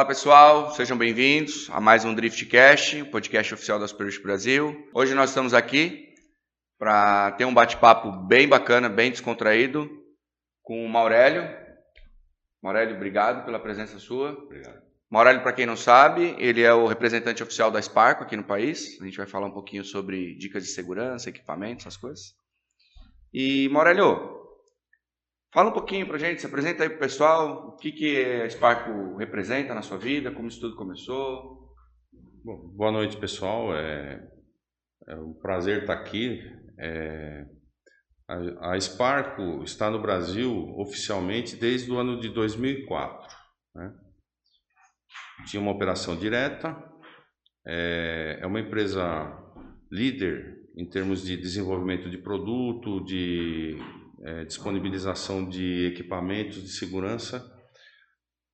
Fala pessoal, sejam bem-vindos a mais um Driftcast, o podcast oficial da Superbit Brasil. Hoje nós estamos aqui para ter um bate-papo bem bacana, bem descontraído com o Maurélio. Maurélio, obrigado pela presença sua. Obrigado. Maurélio, para quem não sabe, ele é o representante oficial da Sparco aqui no país. A gente vai falar um pouquinho sobre dicas de segurança, equipamentos, essas coisas. E Maurélio, Fala um pouquinho para gente, se apresenta aí para o pessoal, o que, que a Sparco representa na sua vida, como isso tudo começou. Bom, boa noite, pessoal. É, é um prazer estar aqui. É, a, a Sparco está no Brasil oficialmente desde o ano de 2004. Né? Tinha uma operação direta, é, é uma empresa líder em termos de desenvolvimento de produto, de é, disponibilização de equipamentos de segurança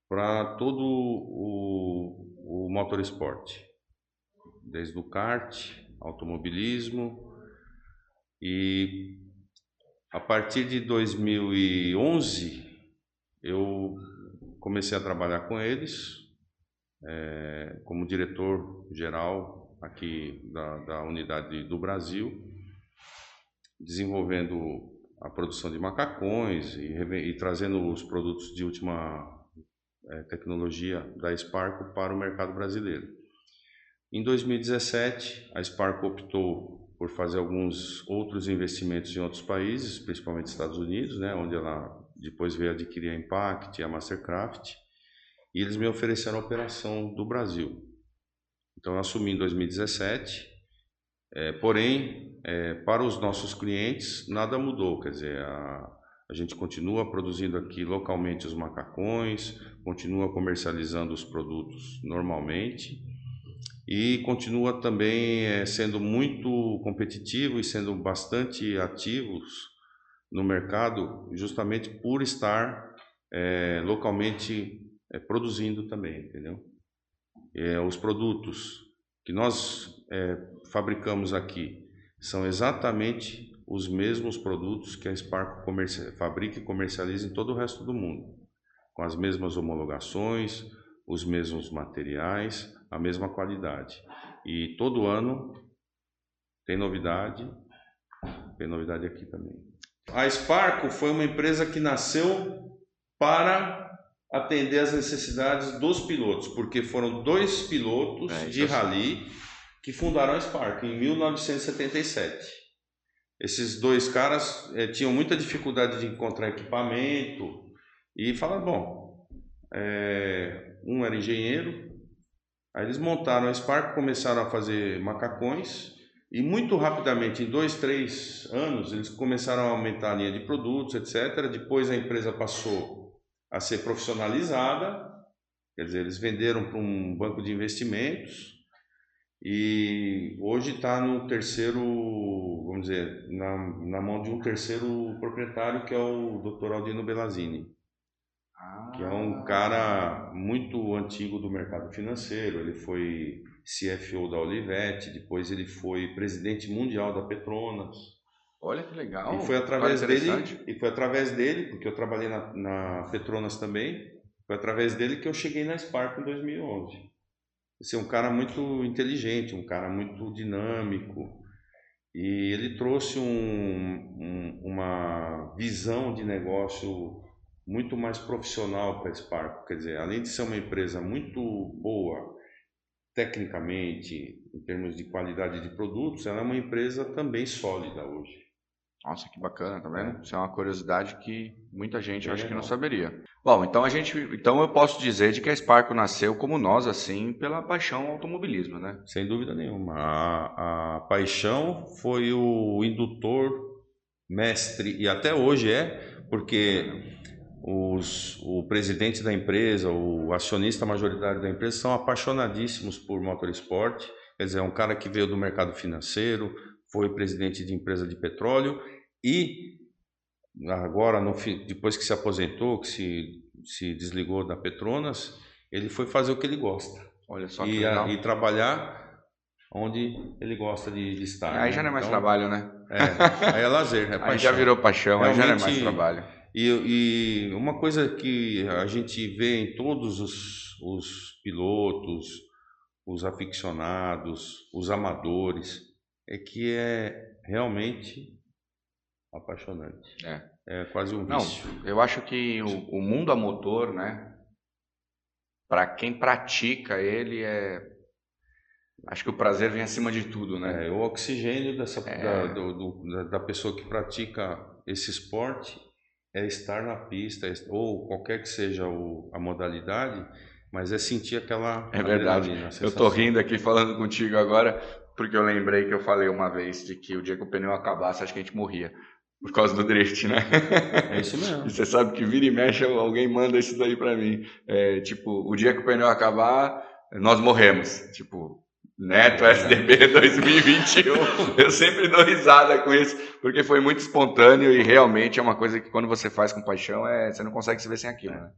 para todo o, o motorsport, desde o kart, automobilismo e a partir de 2011 eu comecei a trabalhar com eles é, como diretor geral aqui da, da unidade do Brasil, desenvolvendo a produção de macacões e, e trazendo os produtos de última é, tecnologia da Sparco para o mercado brasileiro. Em 2017, a Sparco optou por fazer alguns outros investimentos em outros países, principalmente Estados Unidos, né, onde ela depois veio adquirir a Impact e a Mastercraft, e eles me ofereceram a operação do Brasil. Então, eu assumi em 2017 é, porém, é, para os nossos clientes, nada mudou. Quer dizer, a, a gente continua produzindo aqui localmente os macacões, continua comercializando os produtos normalmente e continua também é, sendo muito competitivo e sendo bastante ativos no mercado, justamente por estar é, localmente é, produzindo também, entendeu? É, os produtos que nós é, fabricamos aqui são exatamente os mesmos produtos que a Sparco fabrica e comercializa em todo o resto do mundo, com as mesmas homologações, os mesmos materiais, a mesma qualidade. E todo ano tem novidade, tem novidade aqui também. A Sparco foi uma empresa que nasceu para atender as necessidades dos pilotos, porque foram dois pilotos é, de rally que fundaram a Spark em 1977. Esses dois caras é, tinham muita dificuldade de encontrar equipamento e falaram, bom, é, um era engenheiro, aí eles montaram a Spark, começaram a fazer macacões e muito rapidamente, em dois, três anos, eles começaram a aumentar a linha de produtos, etc. Depois a empresa passou a ser profissionalizada, quer dizer, eles venderam para um banco de investimentos e hoje está no terceiro, vamos dizer, na, na mão de um terceiro proprietário que é o Dr. Aldino Belazini, ah. que é um cara muito antigo do mercado financeiro. Ele foi CFO da Olivetti, depois ele foi presidente mundial da Petronas. Olha que legal. E foi através dele, e foi através dele, porque eu trabalhei na, na Petronas também, foi através dele que eu cheguei na Spark em 2011. Esse é um cara muito inteligente, um cara muito dinâmico, e ele trouxe um, um, uma visão de negócio muito mais profissional para a Spark. Quer dizer, além de ser uma empresa muito boa tecnicamente, em termos de qualidade de produtos, ela é uma empresa também sólida hoje. Nossa, que bacana, tá vendo? Isso é uma curiosidade que muita gente é acho que não saberia. Bom, então a gente, então eu posso dizer de que a Sparco nasceu como nós assim pela paixão ao automobilismo, né? Sem dúvida nenhuma. A, a paixão foi o indutor mestre e até hoje é, porque os, o presidente da empresa, o acionista majoritário da empresa são apaixonadíssimos por motorsport. Quer dizer, é um cara que veio do mercado financeiro, foi presidente de empresa de petróleo e agora, no, depois que se aposentou, que se, se desligou da Petronas, ele foi fazer o que ele gosta. Olha só e, a, e trabalhar onde ele gosta de, de estar. Aí né? já não é mais então, trabalho, né? É, aí é lazer, é paixão. Aí já virou paixão, Realmente, aí já não é mais trabalho. E, e, uma coisa que a gente vê em todos os, os pilotos, os aficionados, os amadores, é que é realmente apaixonante. É. É quase um vício. Não, eu acho que o, o mundo a motor, né? Para quem pratica ele é acho que o prazer vem acima de tudo, né? É, o oxigênio dessa, é... da, do, do, da pessoa que pratica esse esporte é estar na pista, ou qualquer que seja o, a modalidade, mas é sentir aquela. É verdade. Eu tô rindo aqui falando contigo agora, porque eu lembrei que eu falei uma vez de que o dia que o pneu acabasse, acho que a gente morria. Por causa do drift, né? É isso mesmo. E você sabe que vira e mexe, alguém manda isso daí para mim. É, tipo, o dia que o pneu acabar, nós morremos. Tipo, Neto SDB 2021. Eu sempre dou risada com isso, porque foi muito espontâneo e realmente é uma coisa que quando você faz com paixão, é, você não consegue se ver sem aquilo, né?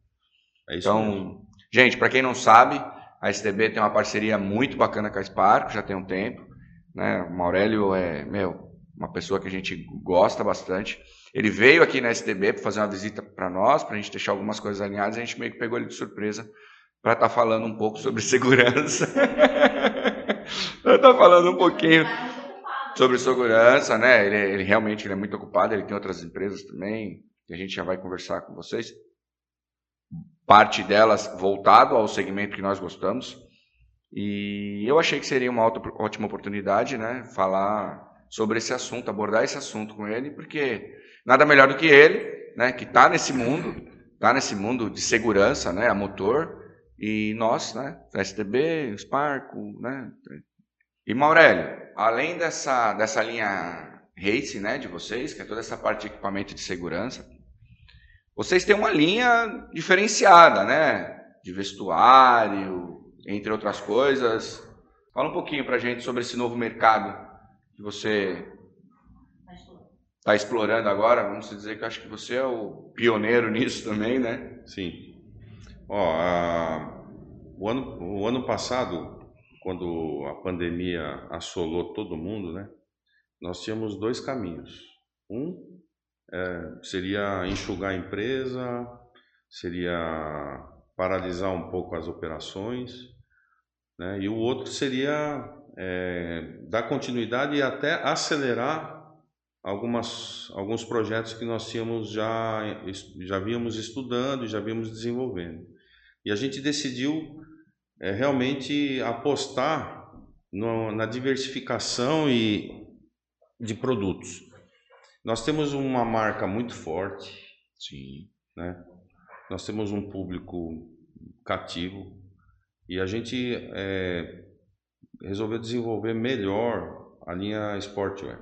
É isso então, mesmo. gente, para quem não sabe, a SDB tem uma parceria muito bacana com a Spark, já tem um tempo. Né? O Maurélio é, meu, uma pessoa que a gente gosta bastante. Ele veio aqui na SDB para fazer uma visita para nós, para a gente deixar algumas coisas alinhadas, a gente meio que pegou ele de surpresa para estar tá falando um pouco sobre segurança. para estar tá falando um pouquinho sobre segurança, né? Ele, ele, realmente ele é muito ocupado, ele tem outras empresas também, que a gente já vai conversar com vocês. Parte delas voltado ao segmento que nós gostamos. E eu achei que seria uma ótima oportunidade, né? Falar sobre esse assunto, abordar esse assunto com ele, porque nada melhor do que ele, né? Que está nesse mundo, está nesse mundo de segurança, né? A motor. E nós, né? STB, Sparco, né? E Maurélio, além dessa, dessa linha Race, né? De vocês, que é toda essa parte de equipamento de segurança, vocês têm uma linha diferenciada, né? De vestuário, entre outras coisas. Fala um pouquinho para a gente sobre esse novo mercado que você está explorando agora. Vamos dizer que acho que você é o pioneiro nisso também, né? Sim. Ó, a, o, ano, o ano passado, quando a pandemia assolou todo mundo, né? Nós tínhamos dois caminhos. Um é, seria enxugar a empresa, seria paralisar um pouco as operações, né? e o outro seria é, dar continuidade e até acelerar algumas, alguns projetos que nós tínhamos já, já víamos estudando e já víamos desenvolvendo. E a gente decidiu é, realmente apostar no, na diversificação e de produtos. Nós temos uma marca muito forte, sim, né? Nós temos um público cativo e a gente é, resolveu desenvolver melhor a linha Sportwear.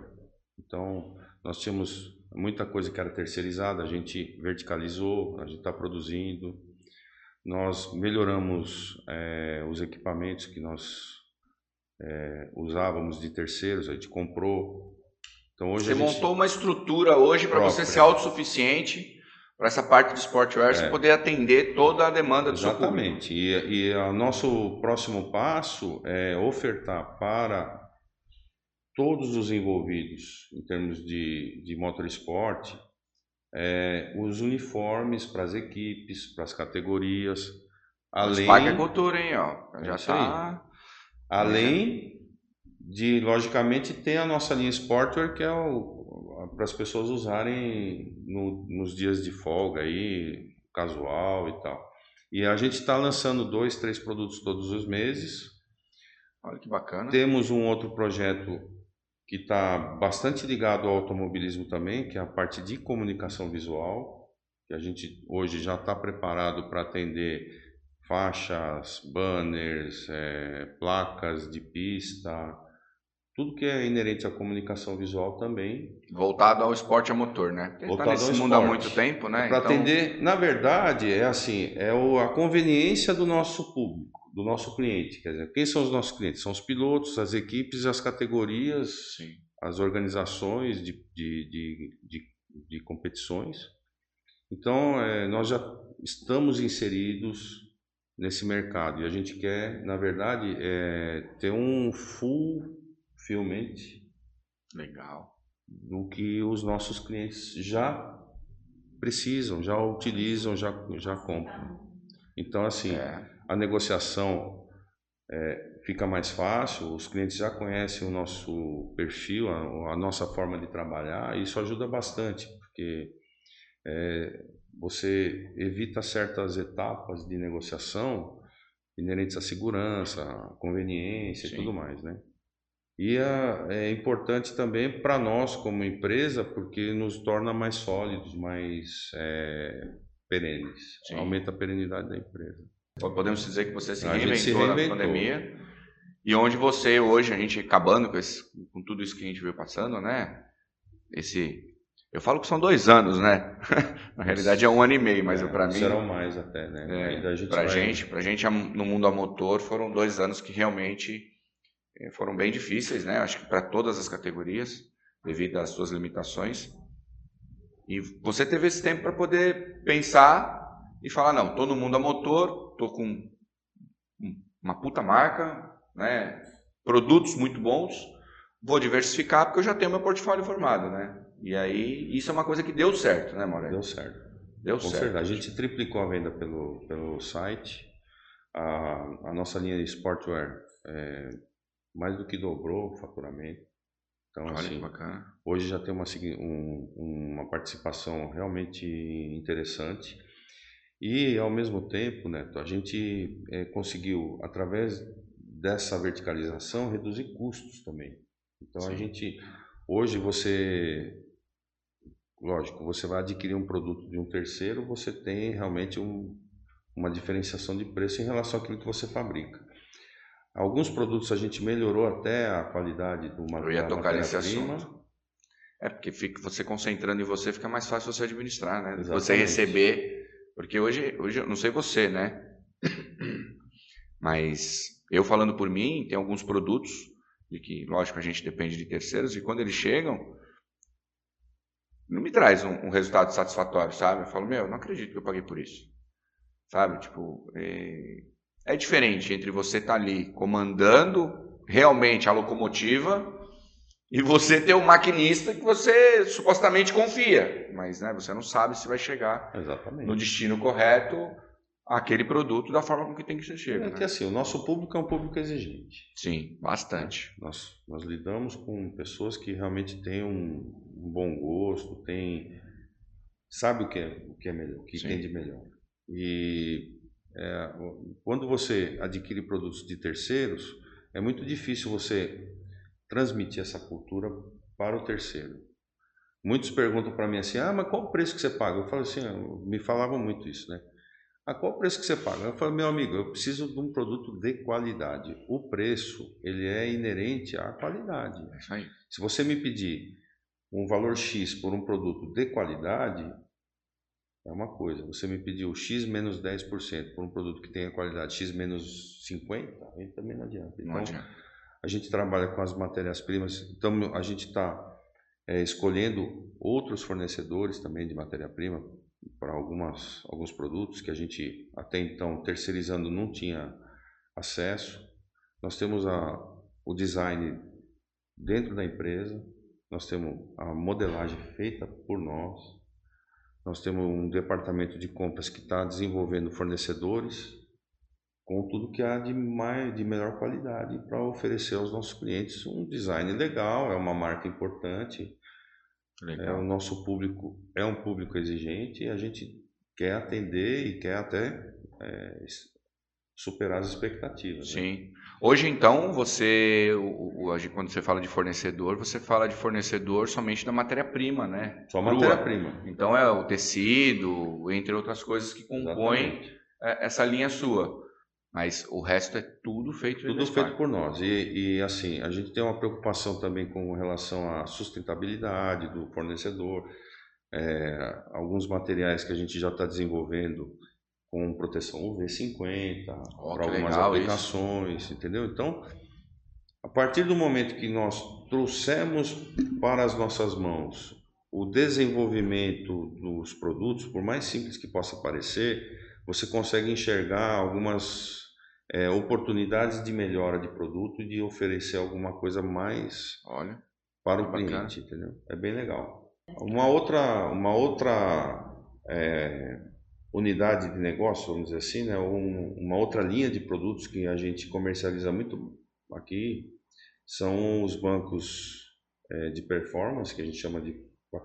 Então, nós tínhamos muita coisa que era terceirizada, a gente verticalizou, a gente está produzindo. Nós melhoramos é, os equipamentos que nós é, usávamos de terceiros, a gente comprou. Então, hoje você montou uma estrutura hoje para você ser autossuficiente para essa parte de sportwear, é. você poder atender toda a demanda do Exatamente. seu público. E, e o nosso próximo passo é ofertar para todos os envolvidos em termos de, de motorsport é, os uniformes para as equipes, para as categorias. Além... Paga a cultura, hein? Ó. Já está. Além de, logicamente, ter a nossa linha Sportwear, que é o para as pessoas usarem no, nos dias de folga aí, casual e tal. E a gente está lançando dois, três produtos todos os meses. Olha que bacana. Temos um outro projeto que está bastante ligado ao automobilismo também, que é a parte de comunicação visual, que a gente hoje já está preparado para atender faixas, banners, é, placas de pista, tudo que é inerente à comunicação visual também. Voltado ao esporte a motor, né? Porque Voltado tá nesse ao mundo esporte. há muito tempo, né? Para então... atender, na verdade, é assim, é a conveniência do nosso público, do nosso cliente. Quer dizer, quem são os nossos clientes? São os pilotos, as equipes, as categorias, Sim. as organizações de, de, de, de, de competições. Então, é, nós já estamos inseridos nesse mercado e a gente quer, na verdade, é, ter um full fielmente legal do que os nossos clientes já precisam, já utilizam, já, já compram. Então, assim, é. a negociação é, fica mais fácil, os clientes já conhecem o nosso perfil, a, a nossa forma de trabalhar, e isso ajuda bastante, porque é, você evita certas etapas de negociação inerentes à segurança, à conveniência Sim. e tudo mais, né? E é, é importante também para nós como empresa, porque nos torna mais sólidos, mais é, perenes, Sim. aumenta a perenidade da empresa. Podemos dizer que você se reinventou, se reinventou, na pandemia e onde você hoje, a gente acabando com, esse, com tudo isso que a gente veio passando, né? Esse eu falo que são dois anos, né? Na realidade é um ano e meio, mas é, para mim. Serão mais até, né? É, a gente pra, gente, pra gente no mundo a motor foram dois anos que realmente foram bem difíceis, né? Acho que para todas as categorias, devido às suas limitações. E você teve esse tempo para poder pensar e falar: não, tô no mundo a motor, tô com uma puta marca, né? Produtos muito bons, vou diversificar porque eu já tenho meu portfólio formado, né? E aí, isso é uma coisa que deu certo, né, Maurélio? Deu certo. Deu certo. Certeza. A gente triplicou a venda pelo, pelo site. A, a nossa linha de sportwear é, mais do que dobrou o faturamento. Então, Olha, assim, bacana. hoje já tem uma, um, uma participação realmente interessante. E, ao mesmo tempo, Neto, a gente é, conseguiu, através dessa verticalização, reduzir custos também. Então, Sim. a gente, hoje, você lógico, você vai adquirir um produto de um terceiro, você tem realmente um, uma diferenciação de preço em relação àquilo que você fabrica. Alguns produtos a gente melhorou até a qualidade do material. Eu ia tocar nesse assunto. É, porque fica, você concentrando em você fica mais fácil você administrar, né? Exatamente. Você receber. Porque hoje, hoje, eu não sei você, né? Mas eu falando por mim, tem alguns produtos de que, lógico, a gente depende de terceiros, e quando eles chegam, não me traz um, um, resultado satisfatório, sabe? Eu falo, meu, não acredito que eu paguei por isso. Sabe? Tipo, é, é diferente entre você estar tá ali comandando realmente a locomotiva e você ter um maquinista que você supostamente confia, mas né, você não sabe se vai chegar Exatamente. no destino correto aquele produto da forma com que tem que ser chego. É que né? assim, o nosso público é um público exigente. Sim, bastante. Nós, nós lidamos com pessoas que realmente têm um, um bom gosto, tem sabe o que é, o que é melhor, o que Sim. tem de melhor. E é, quando você adquire produtos de terceiros, é muito difícil você transmitir essa cultura para o terceiro. Muitos perguntam para mim assim: "Ah, mas qual o preço que você paga?" Eu falo assim, me falavam muito isso, né? A qual o preço que você paga? Eu falo, meu amigo, eu preciso de um produto de qualidade. O preço, ele é inerente à qualidade. É Se você me pedir um valor X por um produto de qualidade, é uma coisa. Você me pediu X menos 10% por um produto que tenha qualidade X menos 50%, aí também não adianta. Então, não adianta. a gente trabalha com as matérias-primas, então a gente está é, escolhendo outros fornecedores também de matéria-prima para algumas, alguns produtos que a gente até então terceirizando não tinha acesso. Nós temos a, o design dentro da empresa, nós temos a modelagem feita por nós, nós temos um departamento de compras que está desenvolvendo fornecedores com tudo que há de, mais, de melhor qualidade para oferecer aos nossos clientes um design legal, é uma marca importante, é, o nosso público é um público exigente e a gente quer atender e quer até é, superar as expectativas. Né? Sim. Né? Hoje, então, você, hoje, quando você fala de fornecedor, você fala de fornecedor somente da matéria-prima, né? Só matéria-prima. Então, é o tecido, entre outras coisas que compõem Exatamente. essa linha sua. Mas o resto é tudo feito Tudo feito por nós. E, e, assim, a gente tem uma preocupação também com relação à sustentabilidade do fornecedor. É, alguns materiais que a gente já está desenvolvendo com proteção UV50 oh, para algumas aplicações, isso. entendeu? Então, a partir do momento que nós trouxemos para as nossas mãos o desenvolvimento dos produtos, por mais simples que possa parecer, você consegue enxergar algumas é, oportunidades de melhora de produto e de oferecer alguma coisa mais Olha, para o cliente, entendeu? É bem legal. Uma outra, uma outra é, unidade de negócio, vamos dizer assim, né? Um, uma outra linha de produtos que a gente comercializa muito aqui são os bancos é, de performance, que a gente chama de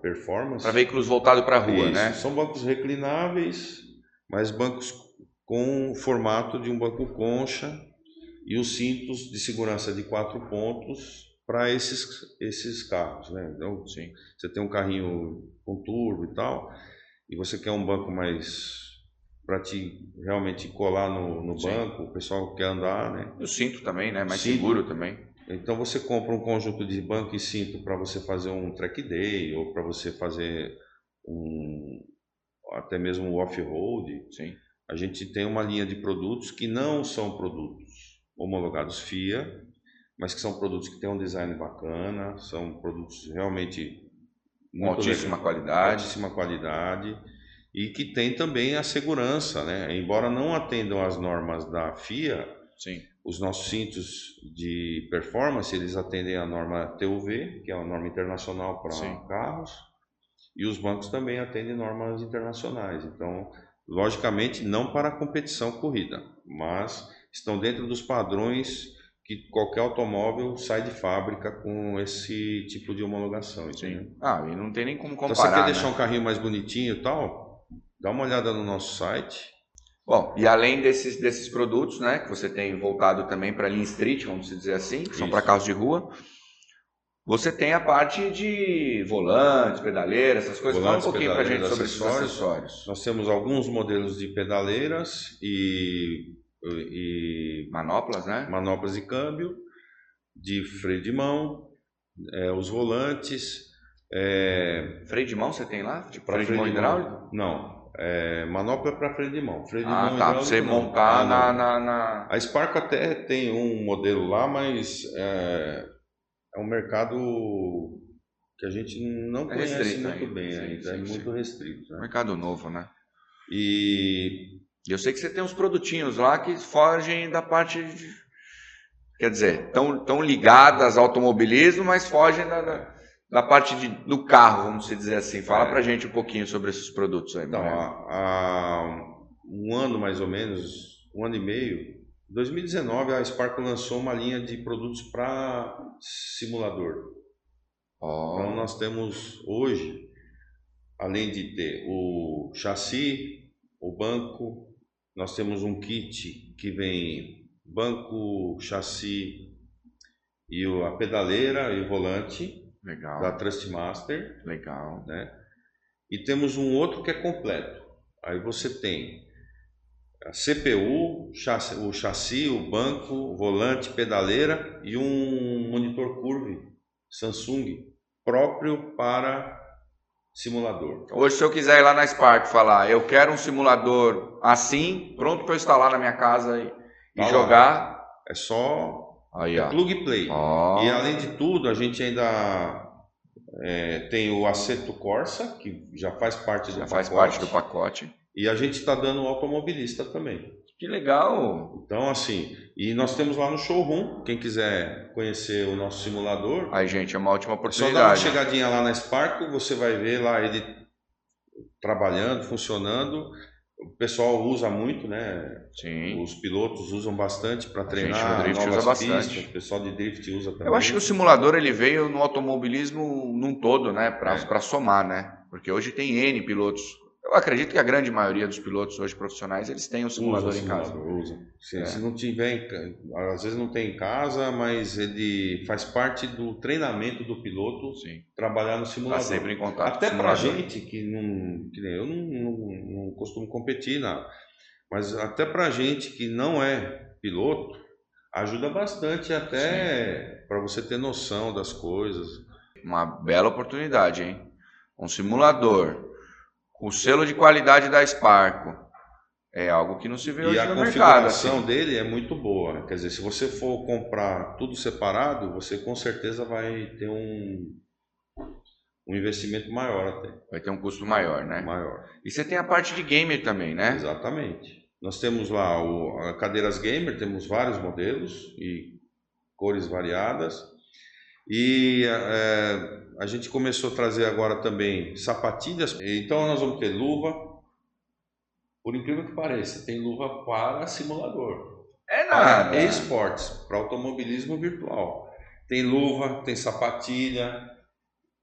performance. Para veículos voltados para a rua, Isso. né? São bancos reclináveis, mas bancos com o formato de um banco concha e os cintos de segurança de quatro pontos para esses, esses carros. Né? Então, Sim. você tem um carrinho com turbo e tal, e você quer um banco mais para te realmente colar no, no banco, o pessoal quer andar, né? O cinto também, né? Mais cinto. seguro também. Então você compra um conjunto de banco e cinto para você fazer um track day ou para você fazer um até mesmo o off-road. Sim. A gente tem uma linha de produtos que não são produtos homologados FIA, mas que são produtos que têm um design bacana, são produtos realmente com altíssima legal, qualidade, altíssima qualidade e que tem também a segurança, né? Embora não atendam às normas da FIA, Sim. os nossos cintos de performance eles atendem à norma TUV, que é uma norma internacional para carros, e os bancos também atendem normas internacionais. Então, logicamente, não para a competição corrida, mas estão dentro dos padrões que qualquer automóvel sai de fábrica com esse tipo de homologação. Entendeu? Sim. Ah, e não tem nem como comparar. Então, você quer né? deixar um carrinho mais bonitinho e tal? Dá uma olhada no nosso site. Bom, e além desses, desses produtos, né, que você tem voltado também para a linha street, vamos dizer assim, que são para carros de rua, você tem a parte de volantes, pedaleiras, essas coisas. Volantes, Fala um pouquinho para a gente sobre acessórios. esses acessórios. Nós temos alguns modelos de pedaleiras e e manoplas, né? Manoplas de câmbio, de freio de mão, é, os volantes. É... Freio de mão você tem lá? Tipo, freio, freio de mão hidráulico? Não. É, manopla para freio de mão. Freio de ah, mão tá. Você montar ah, na, na, na, A Sparco até tem um modelo lá, mas é, é um mercado que a gente não é conhece muito bem sim, ainda. É sim, é sim. muito restrito. Né? Mercado novo, né? E eu sei que você tem uns produtinhos lá que fogem da parte de, quer dizer, estão tão ligadas ao automobilismo, mas fogem da, da, da parte de, do carro, vamos dizer assim. Fala é. pra gente um pouquinho sobre esses produtos aí. Então, há, há, um ano mais ou menos, um ano e meio, 2019 a Spark lançou uma linha de produtos para simulador. Oh. Então nós temos hoje, além de ter o chassi, o banco, nós temos um kit que vem banco, chassi e a pedaleira e o volante Legal. da Trustmaster. Legal. Né? E temos um outro que é completo. Aí você tem a CPU, chassi, o chassi, o banco, o volante, pedaleira e um monitor curve Samsung próprio para simulador. Hoje, se eu quiser ir lá na Spark falar, eu quero um simulador assim, pronto para eu instalar na minha casa e, e jogar. É só Aí, é plug and play. Oh. E além de tudo, a gente ainda é, tem o Aceto Corsa, que já faz parte do já pacote. faz parte do pacote. E a gente está dando o automobilista também. Que legal! Então, assim, e nós temos lá no showroom, quem quiser conhecer o nosso simulador. Aí, gente, é uma ótima oportunidade. Só dá uma chegadinha lá na Sparco, você vai ver lá ele trabalhando, funcionando. O pessoal usa muito, né? Sim. Os pilotos usam bastante para treinar. A drift usa bastante. Pistas, o pessoal de drift usa também. Eu acho que o simulador ele veio no automobilismo num todo, né? Para é. somar, né? Porque hoje tem N pilotos eu acredito que a grande maioria dos pilotos hoje profissionais eles têm um simulador usa, em casa. Usa. Se, é. se não tiver, às vezes não tem em casa, mas ele faz parte do treinamento do piloto Sim. trabalhar no simulador. Tá sempre em contato. Até para gente que não, que nem eu não, não, não costumo competir nada, mas até para gente que não é piloto ajuda bastante até para você ter noção das coisas. Uma bela oportunidade, hein? Um simulador o selo de qualidade da Sparco é algo que não se vê e hoje no mercado. E a configuração dele é muito boa. Quer dizer, se você for comprar tudo separado, você com certeza vai ter um, um investimento maior até. Vai ter um custo maior, né? Maior. E você tem a parte de gamer também, né? Exatamente. Nós temos lá o, cadeiras gamer, temos vários modelos e cores variadas. E é, a gente começou a trazer agora também sapatilhas. Então nós vamos ter luva. Por incrível que pareça, tem luva para simulador. É nada. Para esportes, para automobilismo virtual. Tem luva, tem sapatilha,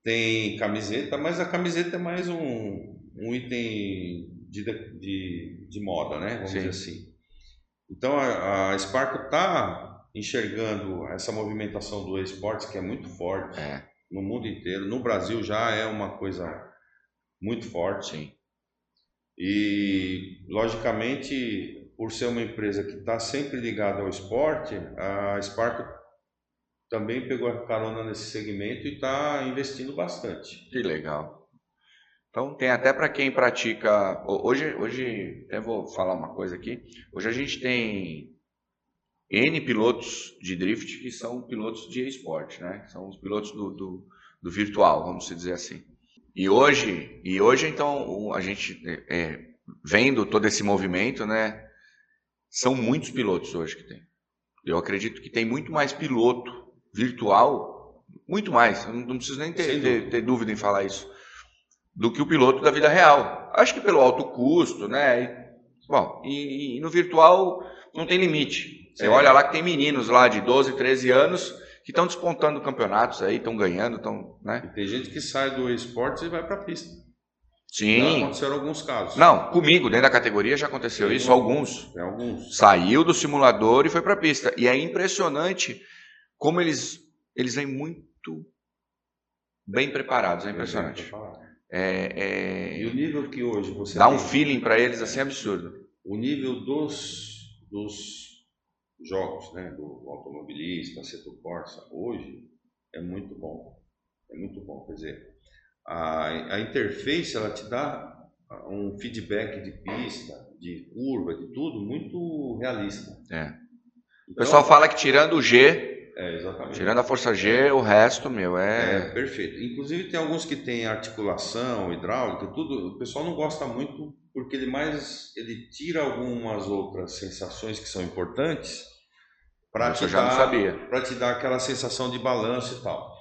tem camiseta, mas a camiseta é mais um, um item de, de, de moda, né? Vamos Sim. dizer assim. Então a, a Sparco está enxergando essa movimentação do esportes que é muito forte é. No mundo inteiro. No Brasil já é uma coisa muito forte. Sim. E logicamente, por ser uma empresa que está sempre ligada ao esporte, a Sparco também pegou a carona nesse segmento e está investindo bastante. Que legal. Então tem até para quem pratica. Hoje, hoje até vou falar uma coisa aqui. Hoje a gente tem N pilotos de drift que são pilotos de esporte, né? São os pilotos do, do, do, virtual, vamos dizer assim. E hoje, e hoje então a gente é, é, vendo todo esse movimento, né? São muitos pilotos hoje que tem. Eu acredito que tem muito mais piloto virtual, muito mais. Eu não, preciso nem ter, ter, ter dúvida em falar isso do que o piloto da vida real. Acho que pelo alto custo, né? E, bom, e, e, no virtual não tem limite. Você é. olha lá que tem meninos lá de 12, 13 anos que estão despontando campeonatos aí, estão ganhando, estão, né? E tem gente que sai do esporte e vai para a pista. Sim. Já aconteceram alguns casos. Não, comigo, dentro da categoria já aconteceu tem isso, alguns. Tem alguns. Saiu do simulador e foi para a pista. E é impressionante como eles, eles vêm muito bem preparados, é impressionante. Preparado. É, é... E o nível que hoje você. Dá tem, um feeling para eles assim absurdo. O nível dos, dos jogos, né, do automobilista, setor Corsa, hoje é muito bom. É muito bom. Quer dizer, a, a interface ela te dá um feedback de pista, de curva, de tudo muito realista. É. Então, o pessoal fala que tirando o G, é, exatamente. Tirando a força G, o resto, meu, é... é. perfeito. Inclusive tem alguns que tem articulação, hidráulica, tudo. O pessoal não gosta muito porque ele mais ele tira algumas outras sensações que são importantes para te, dar, te dar aquela sensação de balanço e tal.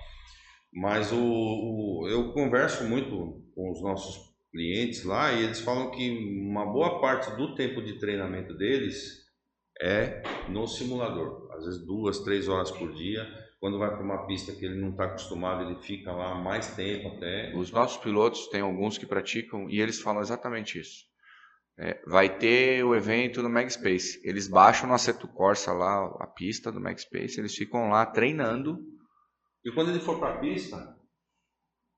Mas o, o, eu converso muito com os nossos clientes lá e eles falam que uma boa parte do tempo de treinamento deles é no simulador. Às vezes duas, três horas por dia. Quando vai para uma pista que ele não está acostumado, ele fica lá mais tempo até. Os nossos pilotos tem alguns que praticam e eles falam exatamente isso. É, vai ter o evento no Magspace. Eles baixam no Aceto Corsa lá a pista do Magspace, eles ficam lá treinando. E quando ele for para a pista,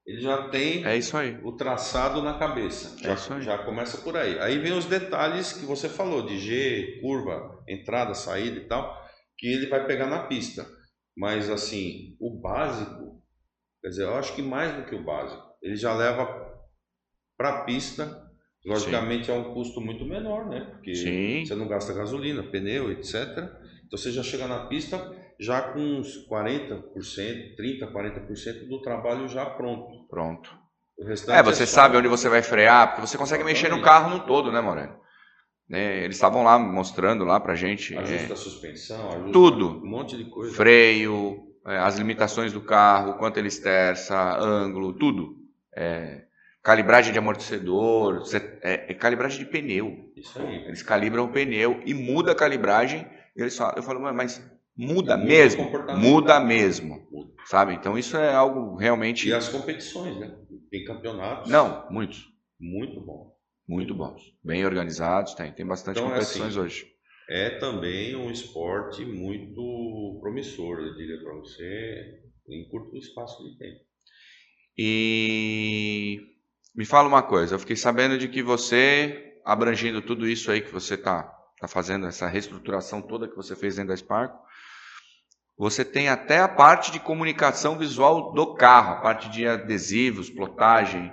ele já tem é isso aí. o traçado na cabeça. É já, isso aí. já começa por aí. Aí vem os detalhes que você falou, de G, curva, entrada, saída e tal, que ele vai pegar na pista. Mas assim, o básico, quer dizer, eu acho que mais do que o básico, ele já leva para a pista. Logicamente Sim. é um custo muito menor, né? Porque Sim. você não gasta gasolina, pneu, etc. Então você já chega na pista já com uns 40%, 30%, 40% do trabalho já pronto. Pronto. é, você é só... sabe onde você vai frear, porque você consegue Exatamente. mexer no carro no todo, né, Moreno? Né, eles estavam lá mostrando lá pra gente. Ajusta é, a suspensão, ajusta tudo. um monte de coisa. Freio, é, as limitações do carro, quanto ele esterça, ângulo, tudo. É, calibragem de amortecedor, é, é, calibragem de pneu. Isso aí. Eles calibram o pneu e muda a calibragem. Eles falam, eu falo, mas muda mesmo, muda mesmo, sabe? Então isso é algo realmente. E as competições, né? Tem campeonatos. Não, muitos. Muito bom. Muito bons, bem organizados, tem, tem bastante então, competições é assim, hoje. É também um esporte muito promissor, eu diria para você, em curto espaço de tempo. E me fala uma coisa, eu fiquei sabendo de que você, abrangindo tudo isso aí que você está tá fazendo, essa reestruturação toda que você fez dentro da Sparco, você tem até a parte de comunicação visual do carro, a parte de adesivos, plotagem.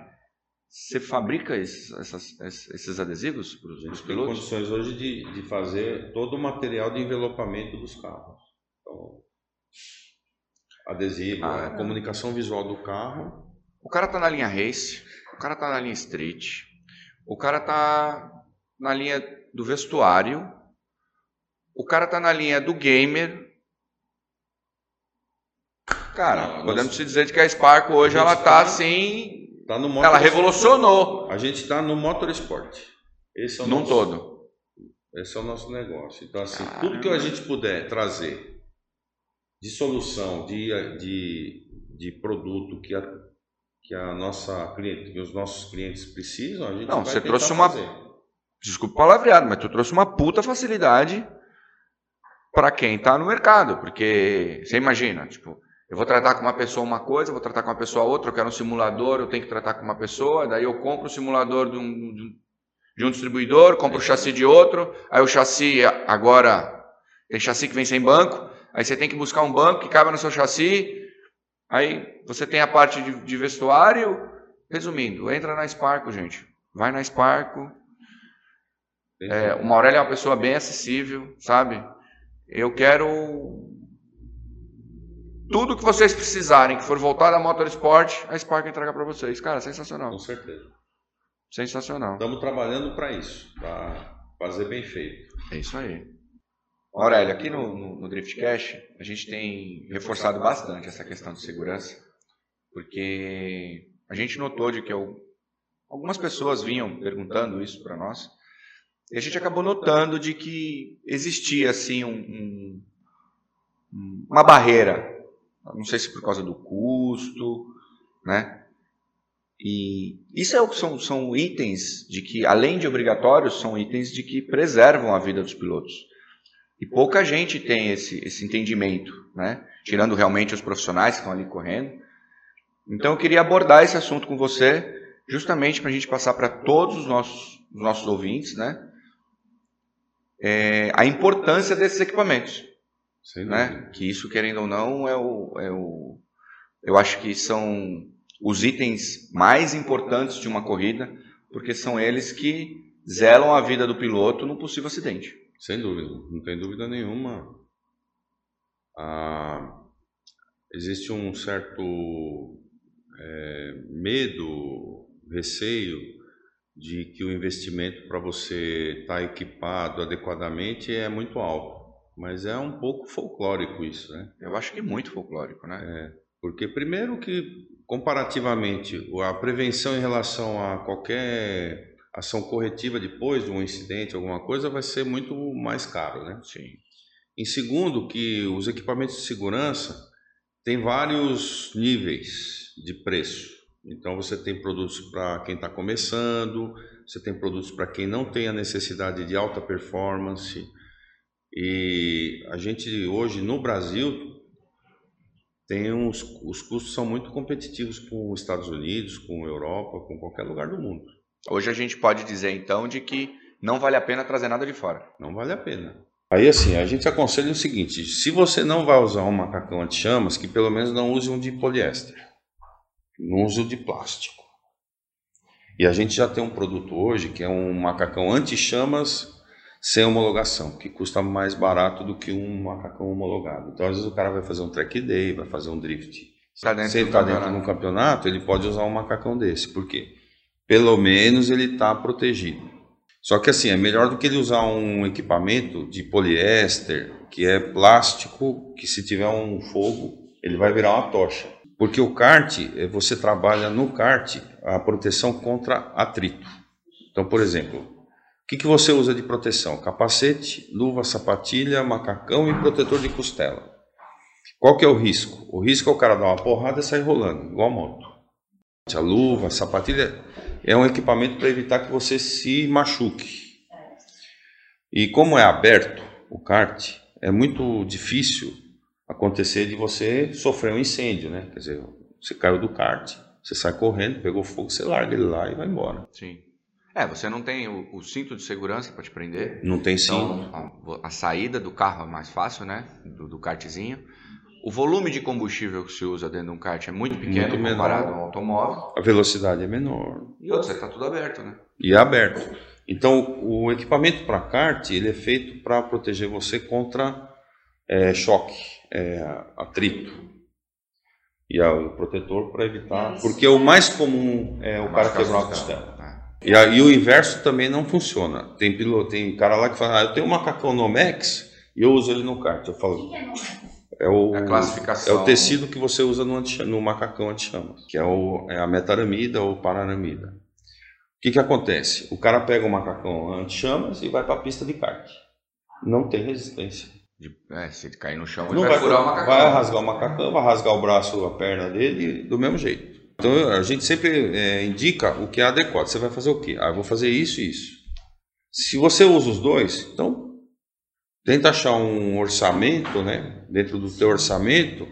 Você fabrica esses, essas, esses adesivos para os pilotos? Tem condições hoje de, de fazer todo o material de envelopamento dos carros. Então, adesivo, ah, é. comunicação visual do carro. O cara está na linha race, o cara está na linha street, o cara está na linha do vestuário, o cara está na linha do gamer, Cara, não, podemos se dizer que a Sparco hoje ela tá, tá assim. Tá no ela revolucionou. A gente está no motorsport. Esse é o Num nosso, todo. Esse é o nosso negócio. Então, assim, tudo que a gente puder trazer de solução, de, de, de produto que a, que a nossa cliente, que os nossos clientes precisam, a gente Não, vai você trouxe uma. Fazer. Desculpa o palavreado, mas tu trouxe uma puta facilidade para quem está no mercado, porque você imagina, tipo, eu vou tratar com uma pessoa uma coisa, vou tratar com uma pessoa outra, eu quero um simulador, eu tenho que tratar com uma pessoa, daí eu compro o simulador de um, de um distribuidor, compro o chassi de outro, aí o chassi agora tem chassi que vem sem banco, aí você tem que buscar um banco que cabe no seu chassi, aí você tem a parte de, de vestuário, resumindo, entra na Sparco, gente, vai na Sparco, é, o Maurélio é uma pessoa bem acessível, sabe? Eu quero tudo que vocês precisarem, que for voltado a motorsport, a Spark entrega para vocês. Cara, sensacional. Com certeza. Sensacional. Estamos trabalhando para isso, para fazer bem feito. É isso aí. Aurélio, aqui no, no, no Drift Cash, a gente tem reforçado bastante essa questão de segurança, porque a gente notou de que eu, algumas pessoas vinham perguntando isso para nós, e a gente acabou notando de que existia assim um, um, uma barreira, não sei se por causa do custo, né? E isso é, são, são itens de que, além de obrigatórios, são itens de que preservam a vida dos pilotos. E pouca gente tem esse, esse entendimento, né? Tirando realmente os profissionais que estão ali correndo. Então eu queria abordar esse assunto com você, justamente para a gente passar para todos os nossos, os nossos ouvintes, né? é, a importância desses equipamentos. Né? Que isso, querendo ou não, é o, é o. Eu acho que são os itens mais importantes de uma corrida, porque são eles que zelam a vida do piloto num possível acidente. Sem dúvida, não tem dúvida nenhuma. Ah, existe um certo é, medo, receio de que o investimento para você estar tá equipado adequadamente é muito alto. Mas é um pouco folclórico isso, né? Eu acho que é muito folclórico, né? É, porque primeiro que comparativamente a prevenção em relação a qualquer ação corretiva depois de um incidente, alguma coisa, vai ser muito mais caro, né? Sim. Em segundo, que os equipamentos de segurança têm vários níveis de preço. Então você tem produtos para quem está começando, você tem produtos para quem não tem a necessidade de alta performance. E a gente hoje no Brasil tem uns, os custos são muito competitivos com os Estados Unidos, com a Europa, com qualquer lugar do mundo. Hoje a gente pode dizer então de que não vale a pena trazer nada de fora. Não vale a pena. Aí assim, a gente aconselha o seguinte: se você não vai usar um macacão anti-chamas, que pelo menos não use um de poliéster no uso de plástico. E a gente já tem um produto hoje que é um macacão anti-chamas sem homologação, que custa mais barato do que um macacão homologado. Então, às vezes, o cara vai fazer um track day, vai fazer um drift. Tá Se ele está dentro de um campeonato, ele pode usar um macacão desse. Por quê? Pelo menos ele está protegido. Só que assim, é melhor do que ele usar um equipamento de poliéster, que é plástico, que se tiver um fogo, ele vai virar uma tocha. Porque o kart, eh, você trabalha no kart a proteção contra atrito. Então, por exemplo, o que, que você usa de proteção? Capacete, luva, sapatilha, macacão e protetor de costela. Qual que é o risco? O risco é o cara dar uma porrada e sair rolando, igual a moto. A luva, a sapatilha é um equipamento para evitar que você se machuque. E como é aberto o kart, é muito difícil acontecer de você sofrer um incêndio, né? Quer dizer, você caiu do kart, você sai correndo, pegou fogo, você larga ele lá e vai embora. Sim. É, você não tem o, o cinto de segurança para te prender. Não tem então, cinto. A, a, saída do carro é mais fácil, né? Do, do kartzinho. O volume de combustível que se usa dentro de um kart é muito pequeno muito comparado ao automóvel. A velocidade é menor. E outra, está tudo aberto, né? E é aberto. Então, o equipamento para kart, ele é feito para proteger você contra é, choque, é, atrito. E o protetor para evitar. Porque o mais comum é o cara quebrar a costela. É. E, aí o inverso também não funciona. Tem piloto, tem cara lá que fala, ah, eu tenho um macacão Nomex e eu uso ele no kart. Eu falo, é o, A classificação. é o tecido que você usa no, anti, no macacão anti-chamas, que é, o, é a metaramida ou pararamida. O que, que acontece? O cara pega o macacão anti-chamas e vai para a pista de kart. Não tem resistência. De- é, se ele cair no chão, ele Não vai, vai, furar o macacão. vai rasgar o macacão, vai rasgar o braço, a perna dele, do mesmo jeito. Então a gente sempre é, indica o que é adequado. Você vai fazer o quê? Ah, eu vou fazer isso e isso. Se você usa os dois, então tenta achar um orçamento, né? Dentro do teu orçamento,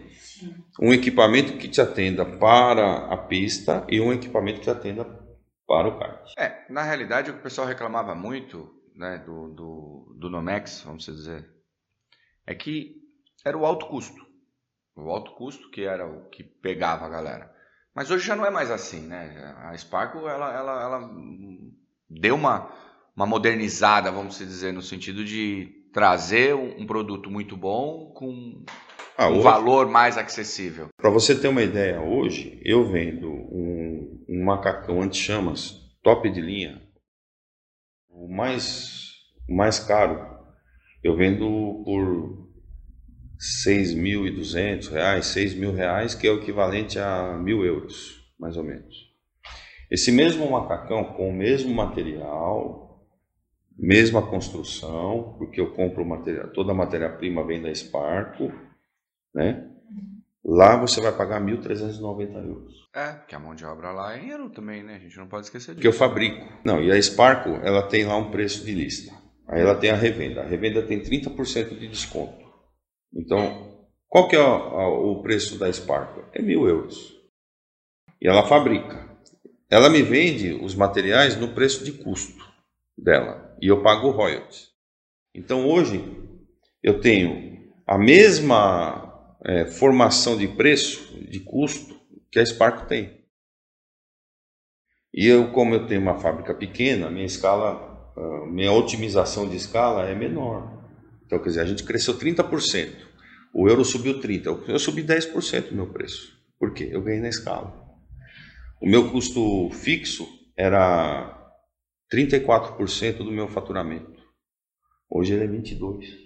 um equipamento que te atenda para a pista e um equipamento que te atenda para o kart. É, na realidade, o que o pessoal reclamava muito né, do, do, do Nomex, vamos dizer, é que era o alto custo. O alto custo que era o que pegava a galera. Mas hoje já não é mais assim, né? A Sparco, ela, ela, ela deu uma, uma modernizada, vamos dizer, no sentido de trazer um, um produto muito bom com Ah, um hoje- valor mais acessível. Para você ter uma ideia, hoje eu vendo um, um macacão anti-chamas top de linha, o mais, o mais caro, eu vendo por 6.200 reais, 6 mil reais, que é o equivalente a mil euros, mais ou menos. Esse mesmo macacão, com o mesmo material, mesma construção, porque eu compro material, toda a matéria-prima vem da Sparco, né? Lá você vai pagar 1.390 euros. É, porque a mão de obra lá é em euro também, né? A gente não pode esquecer Que eu disso. fabrico. Não, e a Sparco, ela tem lá um preço de lista. Aí ela tem a revenda. A revenda tem 30% de desconto. Então, qual que é o preço da Sparco? É mil euros. E ela fabrica. Ela me vende os materiais no preço de custo dela. E eu pago royalties. Então, hoje, eu tenho a mesma eh, formação de preço, de custo, que a Sparco tem. E eu, como eu tenho uma fábrica pequena, minha escala, minha otimização de escala é menor. Então, quer dizer, a gente cresceu 30%. O euro subiu 30%. Eu- subi 10% do meu preço. Por quê? Eu ganhei na escala. O meu custo fixo era 34% do meu faturamento. Hoje ele é 22%.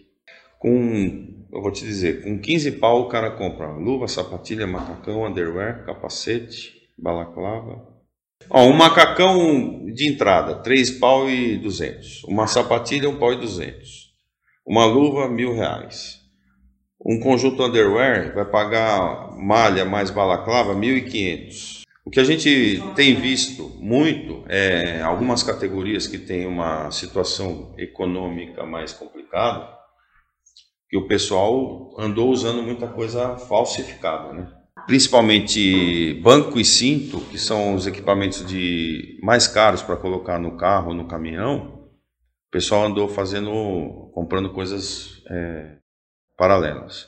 Com, eu vou te dizer, com 15 pau o cara compra luva, sapatilha, macacão, underwear, capacete, balaclava, Ó, um macacão de entrada, 3 pau e 200. Uma sapatilha, 1 pau e 200. Uma luva, mil reais. Um conjunto underwear vai pagar malha mais balaclava, 1.500. O que a gente tem visto muito é algumas categorias que têm uma situação econômica mais complicada, que o pessoal andou usando muita coisa falsificada, né? principalmente banco e cinto, que são os equipamentos de mais caros para colocar no carro, no caminhão, o pessoal andou fazendo, comprando coisas é, paralelas.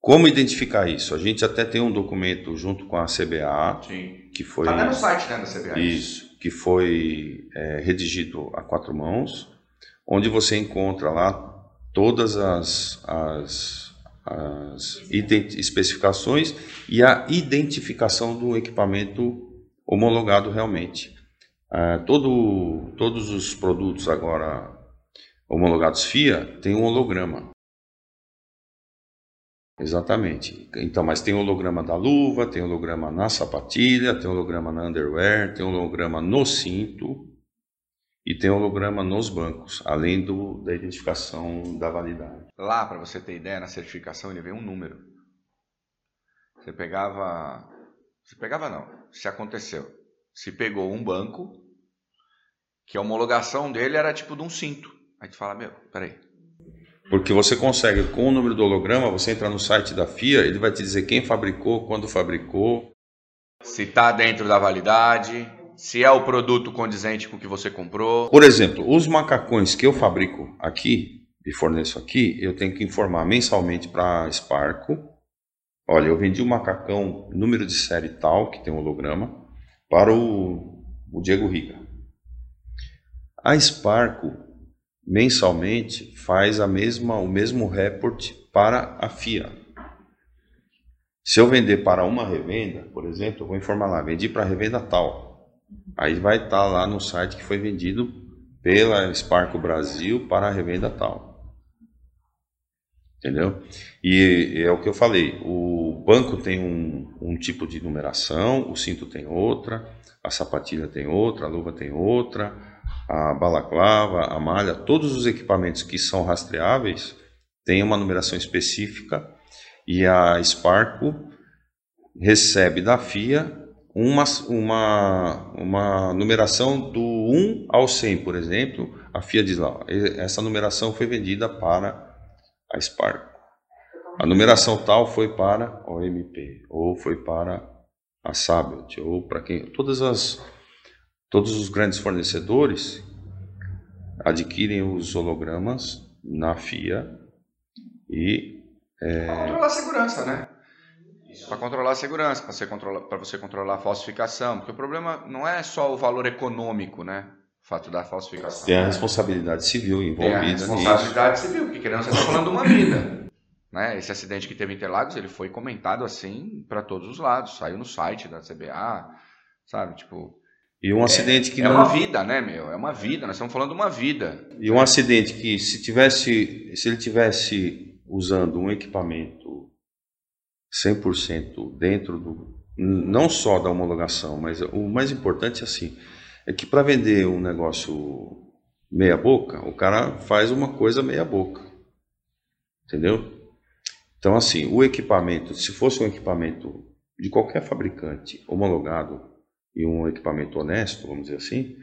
Como identificar isso? A gente até tem um documento junto com a CBA, Sim. que foi Tá até no site, né, da CBA. isso, que foi é, redigido a quatro mãos, onde você encontra lá todas as, as, as especificações e a identificação do equipamento homologado realmente. Ah, todo, todos os produtos agora homologados FIA têm um holograma. Exatamente. Então, mas tem holograma da luva, tem holograma na sapatilha, tem holograma na underwear, tem holograma no cinto e tem holograma nos bancos, além do, da identificação da validade. Lá, para você ter ideia, na certificação ele vem um número. Você pegava. Você pegava não. Se aconteceu. Se pegou um banco, que a homologação dele era tipo de um cinto. Aí tu fala, meu, peraí. Porque você consegue, com o número do holograma, você entra no site da FIA, ele vai te dizer quem fabricou, quando fabricou. Se tá dentro da validade, se é o produto condizente com o que você comprou. Por exemplo, os macacões que eu fabrico aqui e forneço aqui, eu tenho que informar mensalmente para a Sparco. Olha, eu vendi um macacão número de série tal, que tem um holograma, para o, o Diego Riga. A Sparco mensalmente faz a mesma, o mesmo report para a FIA. Se eu vender para uma revenda, por exemplo, eu vou informar lá, vendi para a revenda tal. Aí vai estar lá no site que foi vendido pela Sparco Brasil para a revenda tal. Entendeu? E é o que eu falei: o banco tem um, um tipo de numeração, o cinto tem outra, a sapatilha tem outra, a luva tem outra, a balaclava, a malha, todos os equipamentos que são rastreáveis têm uma numeração específica e a Sparco recebe da FIA uma, uma, uma numeração do 1 ao 100, por exemplo. A FIA diz lá, essa numeração foi vendida para a Sparco. A numeração tal foi para a OMP, ou foi para a Sabelt, ou para quem. Todas as, todos os grandes fornecedores adquirem os hologramas na FIA e. É... Para controlar a segurança, né? Para controlar a segurança, para você controlar, você controlar a falsificação, porque o problema não é só o valor econômico, né? O fato da falsificação. Tem a responsabilidade civil envolvida. Tem a responsabilidade nisso. civil, porque querendo você está falando de uma vida. Né? Esse acidente que teve em Interlagos, ele foi comentado assim para todos os lados. Saiu no site da CBA, sabe? Tipo. E um acidente é, que é não... uma vida, né, meu? É uma vida. Nós estamos falando de uma vida. E um acidente que se tivesse, se ele tivesse usando um equipamento 100% dentro do não só da homologação, mas o mais importante é assim, é que para vender um negócio meia boca, o cara faz uma coisa meia boca. Entendeu? Então, assim, o equipamento, se fosse um equipamento de qualquer fabricante homologado e um equipamento honesto, vamos dizer assim,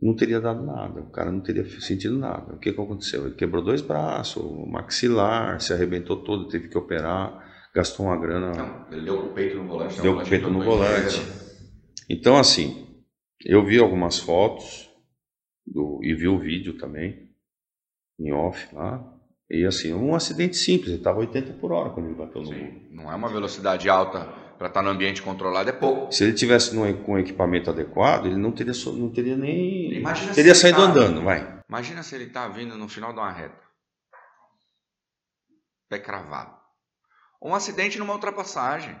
não teria dado nada, o cara não teria sentido nada. O que, que aconteceu? Ele quebrou dois braços, maxilar, se arrebentou todo, teve que operar, gastou uma grana. Não, ele deu o peito no volante. Deu com o peito no volante. Então, assim, eu vi algumas fotos do, e vi o vídeo também, em off lá, e assim, um acidente simples, ele estava 80 por hora quando ele bateu no muro. Não é uma velocidade alta para estar tá no ambiente controlado, é pouco. Se ele tivesse com um equipamento adequado, ele não teria, não teria nem. Imagina teria saído tá, andando, vai. Imagina se ele está vindo no final de uma reta. Pé cravado. Um acidente numa ultrapassagem.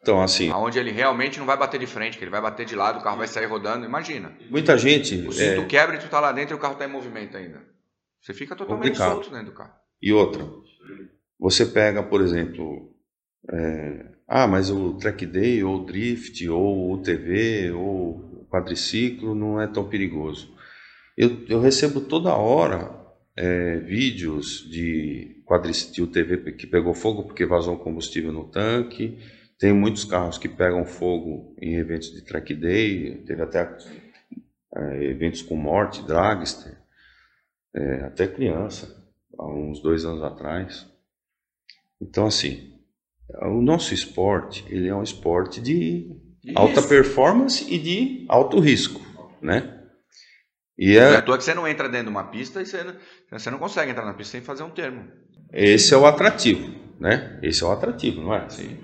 Então, assim. Onde ele realmente não vai bater de frente, que ele vai bater de lado, o carro vai sair rodando. Imagina. Muita gente. O cinto é... quebra e tu está lá dentro e o carro está em movimento ainda. Você fica totalmente complicado. solto dentro do carro. E outra, você pega, por exemplo, é, ah, mas o track day, ou drift, ou o TV, ou quadriciclo não é tão perigoso. Eu, eu recebo toda hora é, vídeos de quadriciclo TV que pegou fogo porque vazou combustível no tanque. Tem muitos carros que pegam fogo em eventos de track day, teve até é, eventos com morte, dragster, é, até criança há uns dois anos atrás. Então, assim, o nosso esporte, ele é um esporte de Isso. alta performance e de alto risco, né? E é... É à toa que você não entra dentro de uma pista e você não, você não consegue entrar na pista sem fazer um termo. Esse é o atrativo, né? Esse é o atrativo, não é? Sim.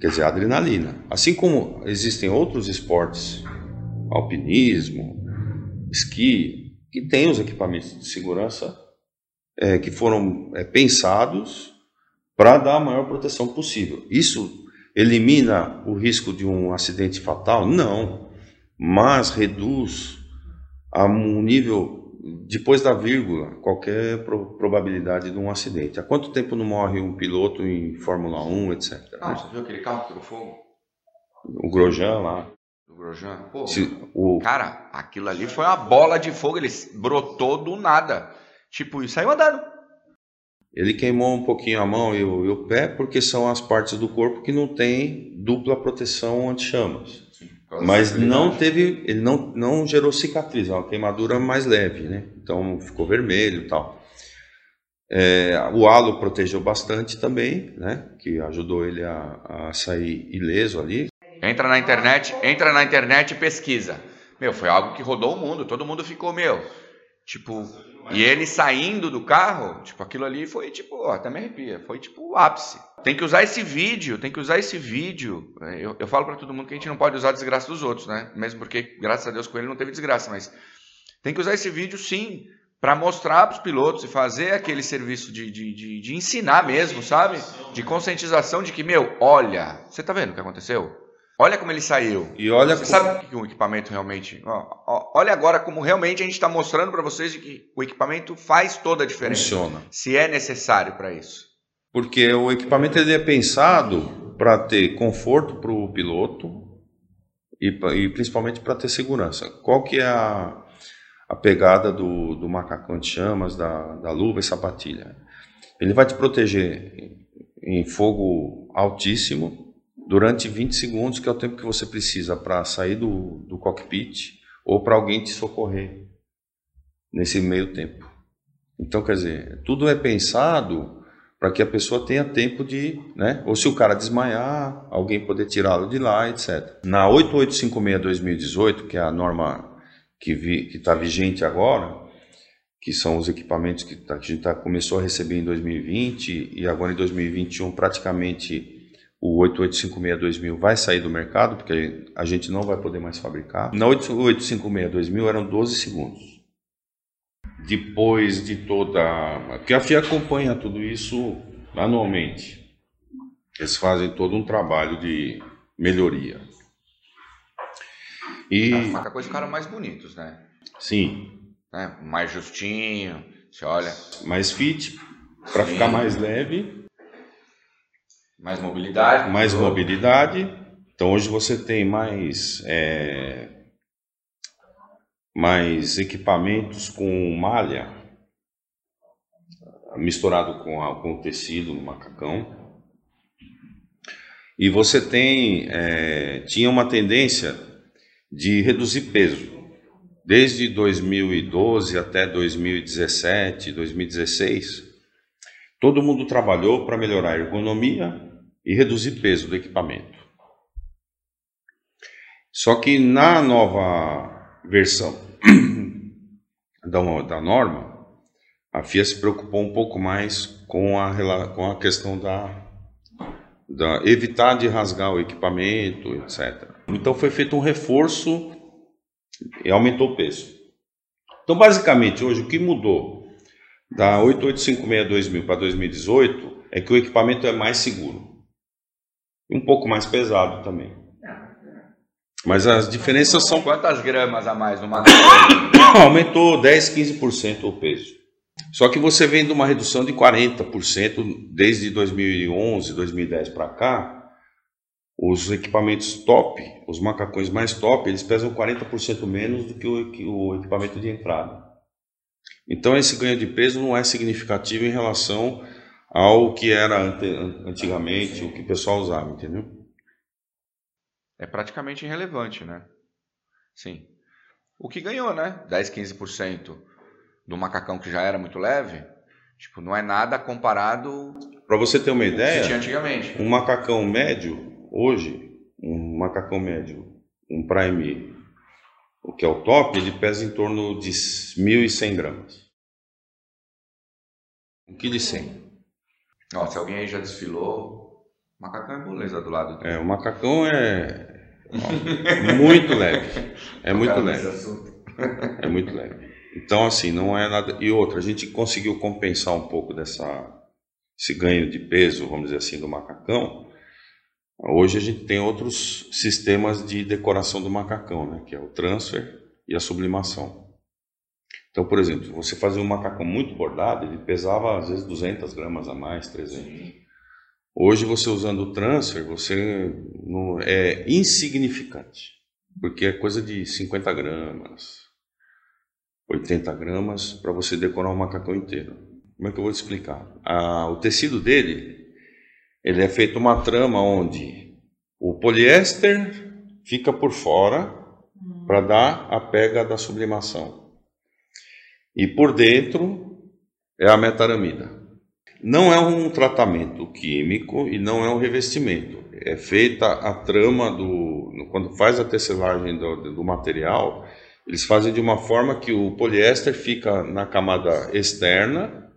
Quer dizer, a adrenalina. Assim como existem outros esportes, alpinismo, esqui, que tem os equipamentos de segurança é, que foram é, pensados para dar a maior proteção possível. Isso elimina o risco de um acidente fatal? Não, mas reduz a um nível depois da vírgula qualquer pro, probabilidade de um acidente. Há quanto tempo não morre um piloto em Fórmula 1, etc. Ah, você viu aquele carro que pegou fogo? O Grosjean lá. O Grosjean? Pô, Se, o... Cara, aquilo ali foi uma bola de fogo, ele brotou do nada. Tipo, e saiu andando. Ele queimou um pouquinho a mão e o, e o pé porque são as partes do corpo que não tem dupla proteção anti-chamas. Mas não teve, ele não, não gerou cicatriz, é uma queimadura mais leve, né? Então ficou vermelho e tal. É, o halo protegeu bastante também, né? Que ajudou ele a, a sair ileso ali. Entra na internet, entra na internet e pesquisa. Meu, foi algo que rodou o mundo, todo mundo ficou, meu, tipo, e ele saindo do carro, tipo, aquilo ali foi tipo, ó, até me arrepia, foi tipo o ápice. Tem que usar esse vídeo, tem que usar esse vídeo. Eu, eu falo para todo mundo que a gente não pode usar a desgraça dos outros, né? Mesmo porque, graças a Deus, com ele não teve desgraça, mas tem que usar esse vídeo sim, para mostrar para os pilotos e fazer aquele serviço de, de, de, de ensinar mesmo, sabe? De conscientização de que, meu, olha, você tá vendo o que aconteceu? Olha como ele saiu. E olha Você como... sabe o que o equipamento realmente. Ó, ó, olha agora como realmente a gente está mostrando para vocês que o equipamento faz toda a diferença. Funciona. Se é necessário para isso. Porque o equipamento ele é pensado para ter conforto para o piloto e, e principalmente para ter segurança. Qual que é a, a pegada do, do macacão de chamas, da, da luva e sapatilha? Ele vai te proteger em fogo altíssimo durante 20 segundos, que é o tempo que você precisa para sair do, do cockpit ou para alguém te socorrer nesse meio tempo. Então, quer dizer, tudo é pensado para que a pessoa tenha tempo de, né? Ou se o cara desmaiar, alguém poder tirá-lo de lá, etc. Na 8856-2018, que é a norma que está vigente agora, que são os equipamentos que, tá, que a gente tá, começou a receber em 2020 e agora em 2021 praticamente o 8856-2000 vai sair do mercado, porque a gente não vai poder mais fabricar. Na 8856-2000 eram 12 segundos. Depois de toda. Porque a FIA acompanha tudo isso anualmente. Eles fazem todo um trabalho de melhoria. E... As macacões ficaram mais bonitos, né? Sim né? mais justinho, você olha. Mais fit, para ficar mais leve. Mais mobilidade. Mais mobilidade. Então hoje você tem mais, é, mais equipamentos com malha misturado com, a, com o tecido no macacão. E você tem, é, tinha uma tendência de reduzir peso. Desde 2012 até 2017, 2016, todo mundo trabalhou para melhorar a ergonomia e reduzir peso do equipamento. Só que na nova versão da, da norma, a FIA se preocupou um pouco mais com a, com a questão da, da evitar de rasgar o equipamento, etc. Então foi feito um reforço e aumentou o peso. Então, basicamente, hoje o que mudou da 8856-2000 para 2018 é que o equipamento é mais seguro. E um pouco mais pesado também. Mas as diferenças são. Quantas gramas a mais no Aumentou 10, 15% o peso. Só que você vem de uma redução de 40% desde 2011, 2010 para cá, os equipamentos top, os macacões mais top, eles pesam 40% menos do que o, que o equipamento de entrada. Então esse ganho de peso não é significativo em relação ao que era antigamente, o que o pessoal usava, entendeu? É praticamente irrelevante, né? Sim. O que ganhou, né? 10, 15% do macacão que já era muito leve, tipo, não é nada comparado. Para você ter uma ideia, antigamente. um macacão médio Hoje, um macacão médio, um Prime, o que é o top, ele pesa em torno de 1.100 gramas. 1,1 kg. Ó, se alguém aí já desfilou, macacão é moleza do lado. É, o macacão é ó, muito leve. É muito leve. É muito leve. Então, assim, não é nada. E outra, a gente conseguiu compensar um pouco dessa esse ganho de peso, vamos dizer assim, do macacão, Hoje a gente tem outros sistemas de decoração do macacão, né, que é o transfer e a sublimação. Então, por exemplo, você fazia um macacão muito bordado, ele pesava às vezes 200 gramas a mais, 300. Hoje você usando o transfer, você não, é insignificante, porque é coisa de 50 gramas, 80 gramas para você decorar um macacão inteiro. Como é que eu vou te explicar? Ah, o tecido dele ele é feito uma trama onde o poliéster fica por fora para dar a pega da sublimação. E por dentro é a metaramida. Não é um tratamento químico e não é um revestimento. É feita a trama do. Quando faz a tecelagem do, do material, eles fazem de uma forma que o poliéster fica na camada externa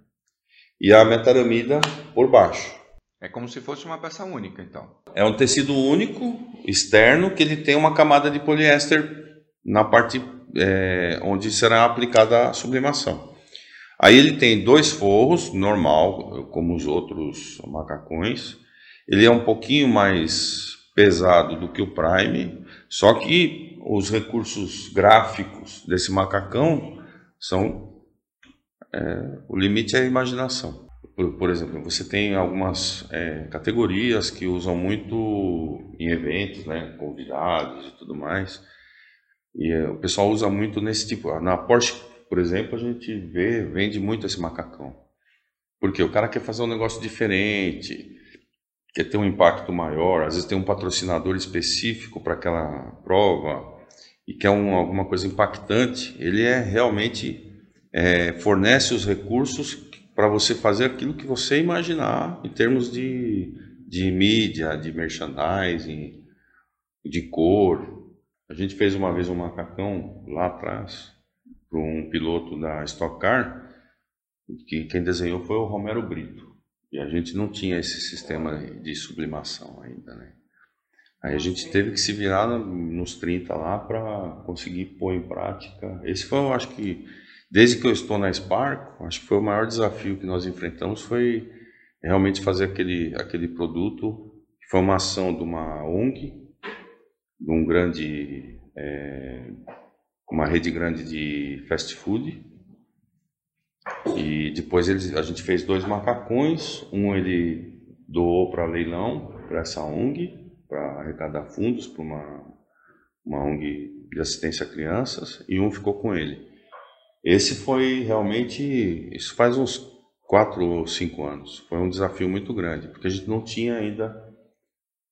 e a metaramida por baixo. É como se fosse uma peça única, então. É um tecido único, externo, que ele tem uma camada de poliéster na parte é, onde será aplicada a sublimação. Aí ele tem dois forros, normal, como os outros macacões. Ele é um pouquinho mais pesado do que o Prime, só que os recursos gráficos desse macacão são. É, o limite é a imaginação. por, por exemplo, você tem algumas é, categorias que usam muito em eventos, né, convidados e tudo mais. E é, o pessoal usa muito nesse tipo. Na Porsche, por exemplo, a gente vê, vende muito esse macacão. Porque o cara quer fazer um negócio diferente, quer ter um impacto maior, às vezes tem um patrocinador específico para aquela prova e quer um, alguma coisa impactante. Ele é realmente é, fornece os recursos para você fazer aquilo que você imaginar em termos de, de mídia, de merchandising, de cor. A gente fez uma vez um macacão lá atrás para um piloto da Stock Car, que quem desenhou foi o Romero Brito. E a gente não tinha esse sistema de sublimação ainda, né? Aí a gente teve que se virar nos 30 lá para conseguir pôr em prática. Esse foi, eu acho que, desde que eu estou na Spark, acho que foi o maior desafio que nós enfrentamos foi realmente fazer aquele, aquele produto, foi uma ação de uma ONG, de um grande, é, uma rede grande de fast food, e depois eles, a gente fez dois macacões, um ele doou para leilão, para essa ONG, para arrecadar fundos para uma, uma ONG de assistência a crianças, e um ficou com ele. Esse foi realmente, isso faz uns quatro ou cinco anos, foi um desafio muito grande, porque a gente não tinha ainda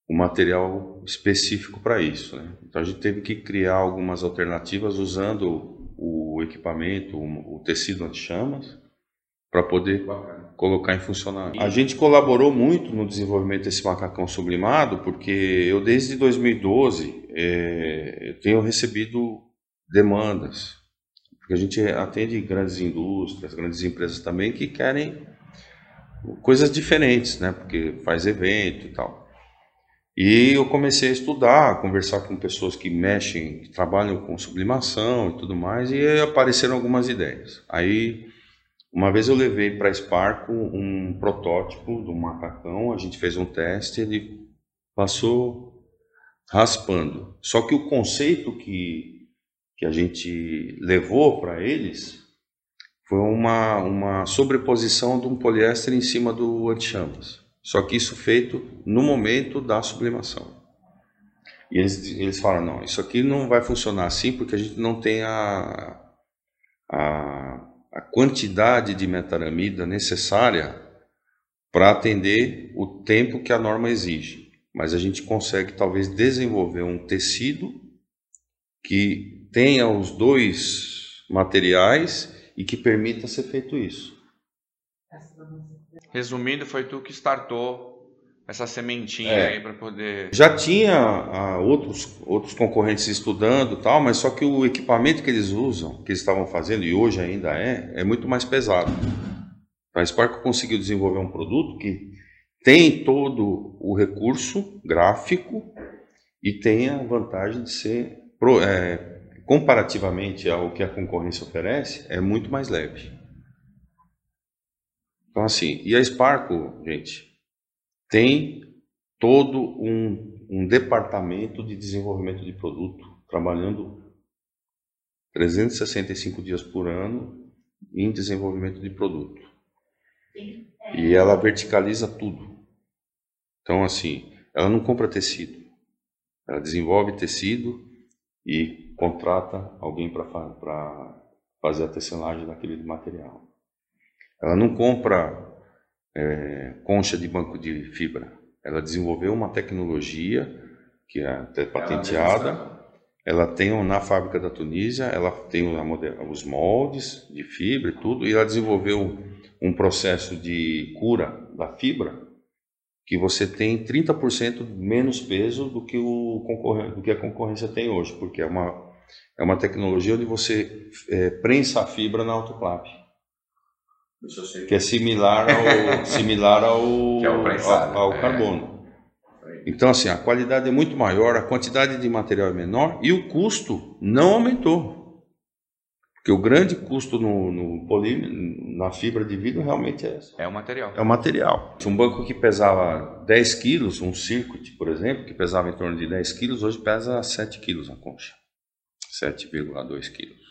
o material específico para isso. Né? Então a gente teve que criar algumas alternativas usando o equipamento, o tecido anti-chamas, para poder Bacana. colocar em funcionamento. A gente colaborou muito no desenvolvimento desse macacão sublimado, porque eu desde 2012 é, eu tenho recebido demandas, porque a gente atende grandes indústrias, grandes empresas também que querem coisas diferentes, né? Porque faz evento e tal. E eu comecei a estudar, a conversar com pessoas que mexem, que trabalham com sublimação e tudo mais, e apareceram algumas ideias. Aí, uma vez eu levei para a Sparco um protótipo do macacão, a gente fez um teste, ele passou raspando. Só que o conceito que, que a gente levou para eles foi uma, uma sobreposição de um poliéster em cima do anti-chamas. Só que isso feito no momento da sublimação. E eles, eles falam, não, isso aqui não vai funcionar assim porque a gente não tem a, a, a quantidade de metaramida necessária para atender o tempo que a norma exige. Mas a gente consegue talvez desenvolver um tecido que tenha os dois materiais e que permita ser feito isso. Resumindo, foi tu que startou essa sementinha é. aí para poder. Já tinha ah, outros, outros concorrentes estudando tal, mas só que o equipamento que eles usam, que eles estavam fazendo, e hoje ainda é, é muito mais pesado. A Spark conseguiu desenvolver um produto que tem todo o recurso gráfico e tem a vantagem de ser, é, comparativamente ao que a concorrência oferece, é muito mais leve. Então, assim, e a Sparco, gente, tem todo um, um departamento de desenvolvimento de produto, trabalhando 365 dias por ano em desenvolvimento de produto. E ela verticaliza tudo. Então, assim, ela não compra tecido. Ela desenvolve tecido e contrata alguém para fazer a tecelagem daquele material. Ela não compra é, concha de banco de fibra. Ela desenvolveu uma tecnologia que é até patenteada. Ela tem na fábrica da Tunísia, ela tem os moldes de fibra e tudo, e ela desenvolveu um processo de cura da fibra que você tem 30% menos peso do que, o do que a concorrência tem hoje, porque é uma, é uma tecnologia onde você é, prensa a fibra na autoclave que é similar ao, similar ao, é ao, ao é. carbono. Então, assim, a qualidade é muito maior, a quantidade de material é menor e o custo não aumentou. Porque o grande custo no, no poli, na fibra de vidro realmente é É o material. É o material. Um banco que pesava 10 quilos, um circuit, por exemplo, que pesava em torno de 10 quilos, hoje pesa 7 quilos a concha. 7,2 quilos.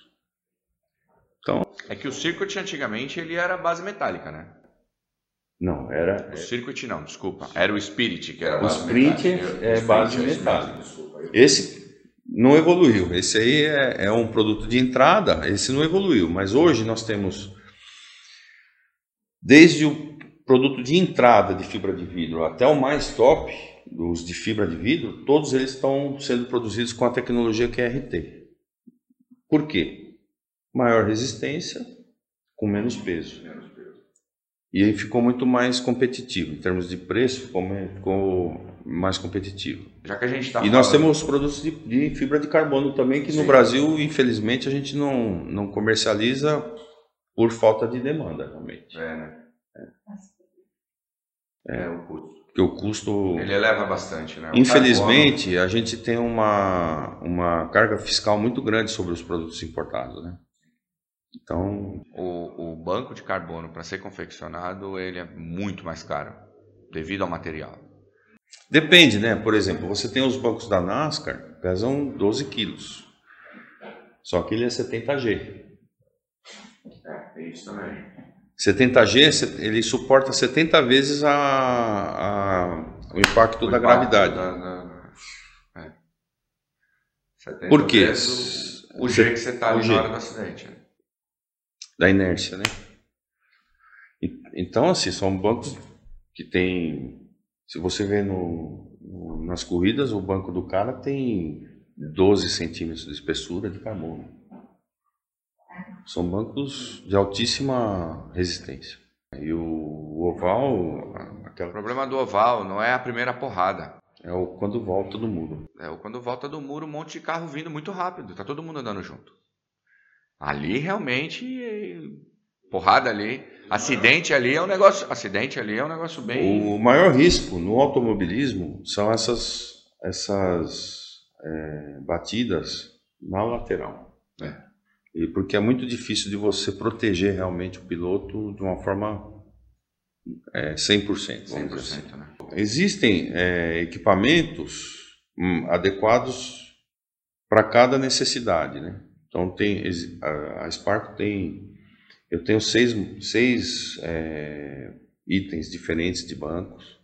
Então, é que o circuit antigamente ele era base metálica, né? Não, era. O Circuit não, desculpa. Era o Spirit, que era o Sprint é, é base metálica. Esse não evoluiu. Esse aí é, é, um produto de entrada, esse não evoluiu. Mas hoje nós temos desde o produto de entrada de fibra de vidro até o mais top, dos de fibra de vidro, todos eles estão sendo produzidos com a tecnologia QRT. Por quê? Maior resistência com menos peso. E aí ficou muito mais competitivo. Em termos de preço, ficou, mais competitivo. Já que a gente tá e nós temos produtos de, de, fibra de carbono também, que Sim. no Brasil, infelizmente, a gente não, não comercializa por falta de demanda, realmente. É, né? É, é o custo. Porque o custo. Ele eleva bastante, né? O infelizmente, carbono... a gente tem uma, uma carga fiscal muito grande sobre os produtos importados, né? Então, o, o banco de carbono para ser confeccionado ele é muito mais caro devido ao material. Depende, né? Por exemplo, você tem os bancos da NASCAR pesam 12 quilos, só que ele é 70G. É, tem isso também. 70G ele suporta 70 vezes a, a o impacto o da impacto gravidade. Da, da, é. Por quê? O, o G que você está na hora do acidente. Da inércia, né? Então, assim, são bancos que tem, se você vê no, no, nas corridas, o banco do cara tem 12 centímetros de espessura de carbono. São bancos de altíssima resistência. E o, o oval... Aquela... O problema do oval não é a primeira porrada. É o quando volta do muro. É o quando volta do muro, um monte de carro vindo muito rápido. Tá todo mundo andando junto. Ali realmente porrada ali, acidente ali é um negócio, acidente ali é um negócio bem. O maior risco no automobilismo são essas essas é, batidas na lateral. É. E porque é muito difícil de você proteger realmente o piloto de uma forma é, 100%. 100% assim. né? Existem é, equipamentos hum, adequados para cada necessidade, né? Então tem a Spark tem eu tenho seis, seis é, itens diferentes de bancos.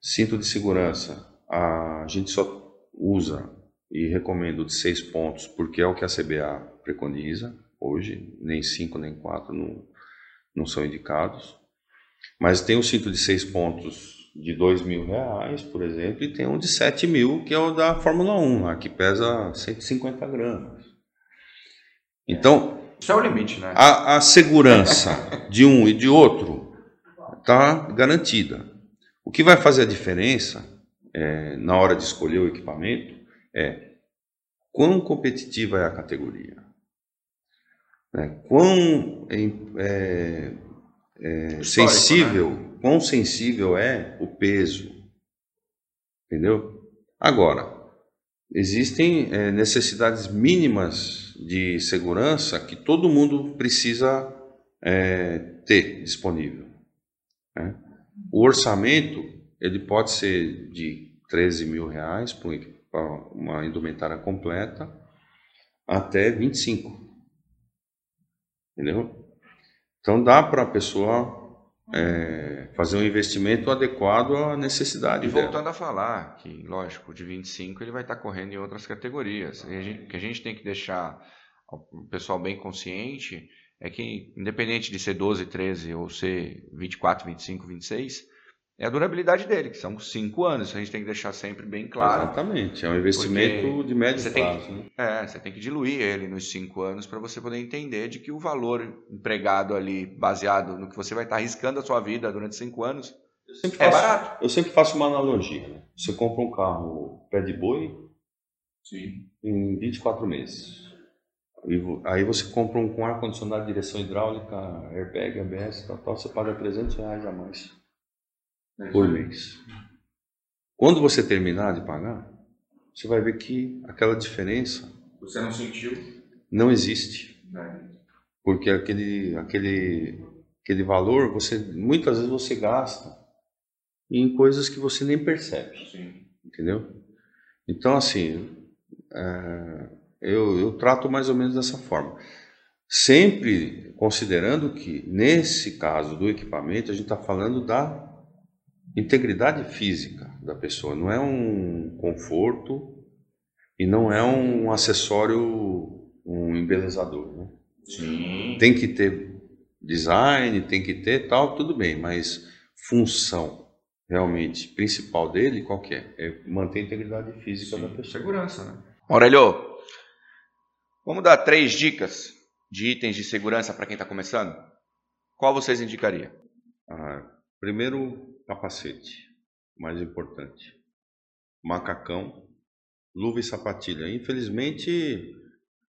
Cinto de segurança a gente só usa e recomendo de seis pontos porque é o que a CBA preconiza hoje. Nem cinco nem quatro não, não são indicados. Mas tem o cinto de seis pontos de dois mil reais, por exemplo, e tem um de sete mil que é o da Fórmula 1, lá, que pesa 150 gramas. Então. Isso é o limite, né? A, a segurança de um e de outro está garantida. O que vai fazer a diferença é, na hora de escolher o equipamento é quão competitiva é a categoria. Né? Quão é, é, sensível, né? quão sensível é o peso. Entendeu? Agora, existem é, necessidades mínimas de segurança que todo mundo precisa é, ter disponível. Né? O orçamento ele pode ser de 13 mil reais para uma indumentária completa até 25. Entendeu? Então dá para a pessoa é, fazer um investimento adequado à necessidade. E voltando dela. a falar que, lógico, de 25 ele vai estar correndo em outras categorias. E a gente, que a gente tem que deixar o pessoal bem consciente é que, independente de ser 12, 13 ou ser 24, 25, 26, é a durabilidade dele, que são cinco anos. Isso a gente tem que deixar sempre bem claro. Exatamente, é um investimento de médio prazo. Que, né? É, você tem que diluir ele nos cinco anos para você poder entender de que o valor empregado ali, baseado no que você vai estar arriscando a sua vida durante cinco anos, é faço, barato. Eu sempre faço uma analogia. Né? Você compra um carro pé de boi Sim. em 24 meses. Aí você compra um com ar-condicionado, direção hidráulica, airbag, ABS, tal, tal, você paga 300 reais a mais por mês. Quando você terminar de pagar, você vai ver que aquela diferença. Você não sentiu? Não existe. Porque aquele, aquele, aquele valor, você muitas vezes você gasta em coisas que você nem percebe. Sim. Entendeu? Então, assim, é, eu, eu trato mais ou menos dessa forma. Sempre considerando que, nesse caso do equipamento, a gente está falando da integridade física da pessoa, não é um conforto e não é um acessório, um embelezador. Né? Sim. Tem que ter design, tem que ter tal, tudo bem, mas função realmente principal dele, qual que é? É manter a integridade física Sim, da pessoa. Segurança, né? Aurélio, vamos dar três dicas de itens de segurança para quem está começando? Qual vocês indicariam? Ah, primeiro, capacete, mais importante. Macacão, luva e sapatilha. Infelizmente,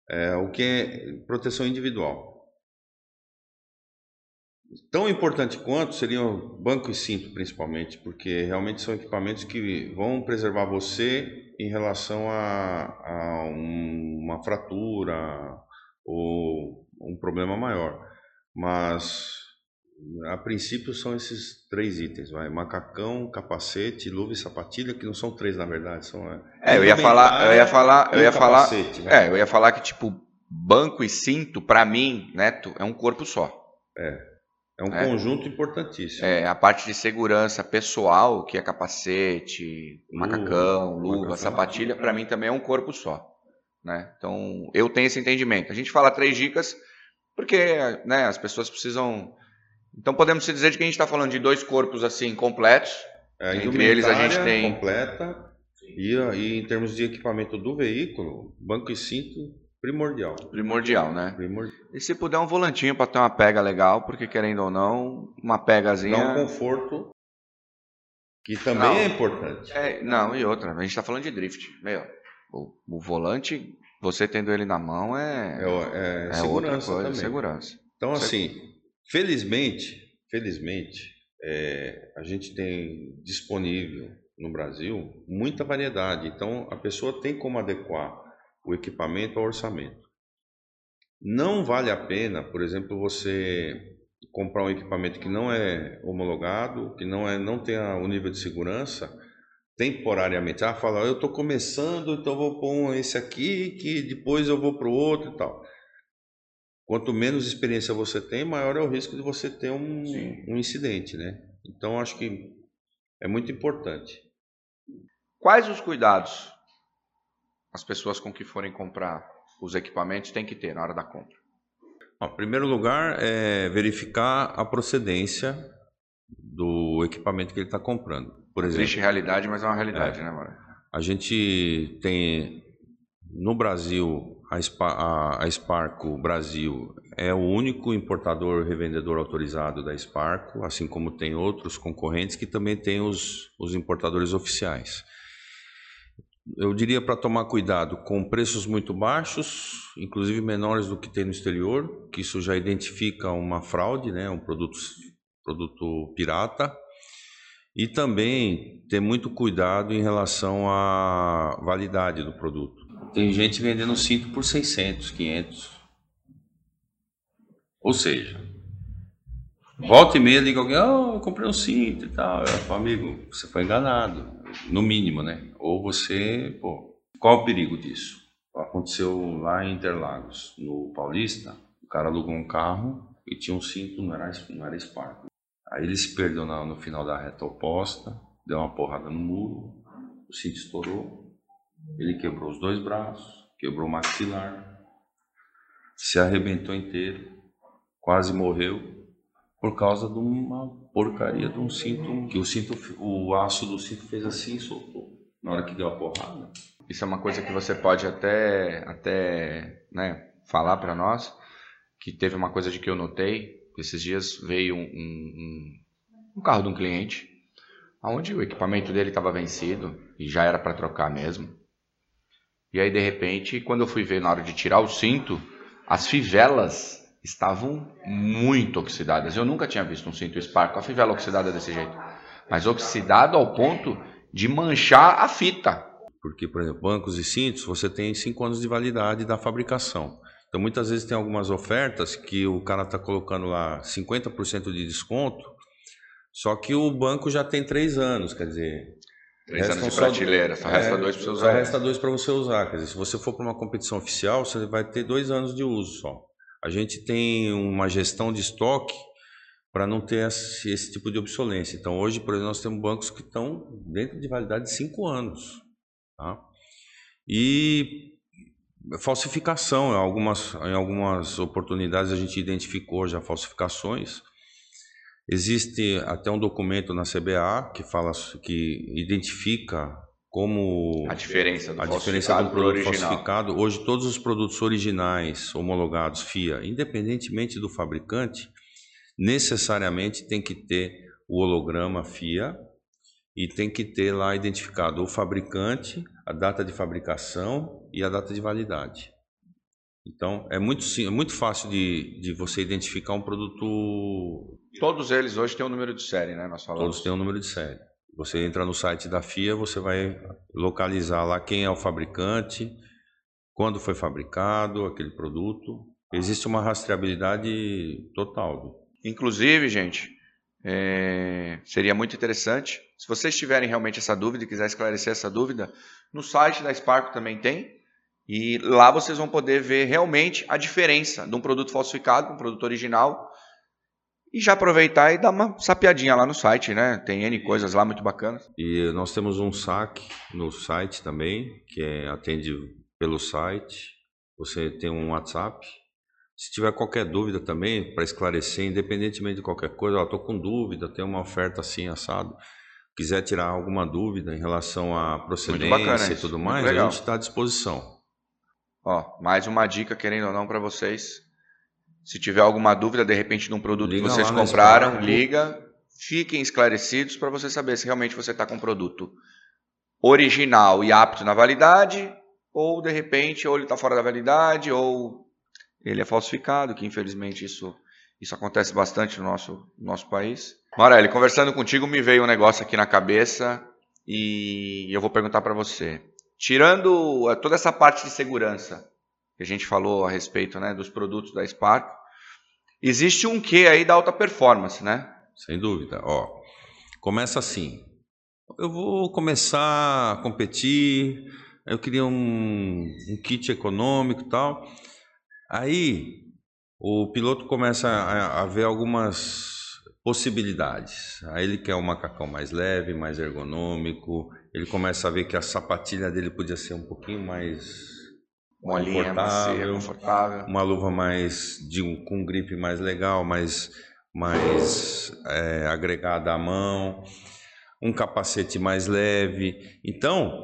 é o que é proteção individual. Tão importante quanto seriam banco e cinto, principalmente, porque realmente são equipamentos que vão preservar você em relação a, a uma fratura ou um problema maior. Mas a princípio são esses três itens, vai, macacão, capacete, luva e sapatilha, que não são três na verdade, são é, é eu ia falar, eu ia falar, eu ia falar, é, eu ia falar que tipo banco e cinto para mim, Neto, é um corpo só. É. É um é. conjunto importantíssimo. É, a parte de segurança pessoal, que é capacete, luva, macacão, luva, macacão. sapatilha, para mim também é um corpo só. Né? Então, eu tenho esse entendimento. A gente fala três dicas porque né, as pessoas precisam. Então, podemos dizer que a gente está falando de dois corpos assim completos. É, entre eles a gente tem. completa. E, e em termos de equipamento do veículo, banco e cinto Primordial. Primordial, né? Primordial. E se puder um volantinho para ter uma pega legal, porque querendo ou não, uma pegazinha. Dá um conforto. Que também não, é importante. É, não, e outra, a gente está falando de drift. Meu, o, o, volante, você tendo ele na mão é. É, é, é outra coisa, também. segurança. Então, assim, felizmente, felizmente, é, a gente tem disponível no Brasil muita variedade. Então, a pessoa tem como adequar o equipamento ao orçamento. Não vale a pena, por exemplo, você comprar um equipamento que não é homologado, que não, é, não tem o nível de segurança, temporariamente. Ah, fala, eu estou começando, então vou pôr esse aqui, que depois eu vou para o outro e tal. Quanto menos experiência você tem, maior é o risco de você ter um, um incidente, né? Então, acho que é muito importante. Quais os cuidados as pessoas com que forem comprar os equipamentos têm que ter na hora da compra? Em primeiro lugar, é verificar a procedência do equipamento que ele está comprando. Por exemplo, Existe realidade, mas é uma realidade, é, né, Mara? A gente tem no Brasil a, a, a Sparco Brasil é o único importador revendedor autorizado da Sparco, assim como tem outros concorrentes que também têm os, os importadores oficiais eu diria para tomar cuidado com preços muito baixos, inclusive menores do que tem no exterior, que isso já identifica uma fraude, né, um produto, produto pirata. E também ter muito cuidado em relação à validade do produto. Tem gente vendendo cinto por 600, 500. Ou seja, volta e meia liga alguém, oh, eu comprei um cinto e tal. Eu falo, amigo, você foi enganado no mínimo, né? Ou você, pô, qual o perigo disso? Aconteceu lá em Interlagos, no Paulista, o cara alugou um carro e tinha um cinto, não era, não era Spark. Aí ele se perdeu no, no final da reta oposta, deu uma porrada no muro, o cinto estourou, ele quebrou os dois braços, quebrou o maxilar, se arrebentou inteiro, quase morreu por causa de uma porcaria de um cinto, que o cinto, o aço do cinto fez assim e soltou na hora que deu a porrada. Isso é uma coisa que você pode até, até né, falar para nós, que teve uma coisa de que eu notei, esses dias veio um, um, um carro de um cliente, onde o equipamento dele estava vencido e já era para trocar mesmo. E aí, de repente, quando eu fui ver na hora de tirar o cinto, as fivelas estavam muito oxidadas. Eu nunca tinha visto um cinto Spark com a fivela oxidada desse jeito. Mas oxidado ao ponto de manchar a fita. Porque, por exemplo, bancos e cintos, você tem 5 anos de validade da fabricação. Então, muitas vezes tem algumas ofertas que o cara está colocando lá 50% de desconto, só que o banco já tem 3 anos, quer dizer... Três anos de prateleira, só resta é, dois para você usar. Só resta dois para você usar. Quer dizer, se você for para uma competição oficial, você vai ter dois anos de uso só. a gente tem uma gestão de estoque para não ter esse, esse, tipo de obsolência. Então, hoje, por exemplo, nós temos bancos que estão dentro de validade de cinco anos. Tá? E falsificação, em algumas, em algumas oportunidades a gente identificou já falsificações. Existe até um documento na CBA que fala que identifica como a diferença do, a diferença do produto falsificado. Hoje todos os produtos originais homologados FIA, independentemente do fabricante, necessariamente tem que ter o holograma FIA e tem que ter lá identificado o fabricante, a data de fabricação e a data de validade. Então é muito é muito fácil de, de você identificar um produto. Todos eles hoje têm um número de série, né? Nós falamos. Todos têm um número de série. Você entra no site da FIA, você vai localizar lá quem é o fabricante, quando foi fabricado aquele produto. Existe uma rastreabilidade total. Inclusive, gente, é, seria muito interessante. Se vocês tiverem realmente essa dúvida e quiser esclarecer essa dúvida, no site da Sparco também tem. E lá vocês vão poder ver realmente a diferença de um produto falsificado para um produto original. E já aproveitar e dar uma sapiadinha lá no site, né? Tem N coisas lá muito bacanas. E nós temos um saque no site também, que é, atende pelo site. Você tem um WhatsApp se tiver qualquer dúvida também, para esclarecer, independentemente de qualquer coisa, estou com dúvida, tem uma oferta assim, assado, quiser tirar alguma dúvida em relação à procedência e tudo mais, a gente está à disposição. Ó, mais uma dica, querendo ou não, para vocês. Se tiver alguma dúvida, de repente, de um produto liga que vocês compraram, liga, fiquem esclarecidos para você saber se realmente você está com um produto original e apto na validade, ou de repente, ou ele está fora da validade, ou ele é falsificado, que infelizmente isso, isso acontece bastante no nosso, no nosso país. Morelli, conversando contigo me veio um negócio aqui na cabeça e eu vou perguntar para você. Tirando eh, toda essa parte de segurança que a gente falou a respeito né, dos produtos da Spark, existe um quê aí da alta performance, né? Sem dúvida. Ó, começa assim. Eu vou começar a competir, eu queria um, um kit econômico e tal. Aí o piloto começa a, a ver algumas possibilidades. Aí ele quer um macacão mais leve, mais ergonômico. Ele começa a ver que a sapatilha dele podia ser um pouquinho mais Molinha, confortável, confortável. Uma luva mais de um, com um grip mais legal, mais, mais é, agregada à mão, um capacete mais leve. Então,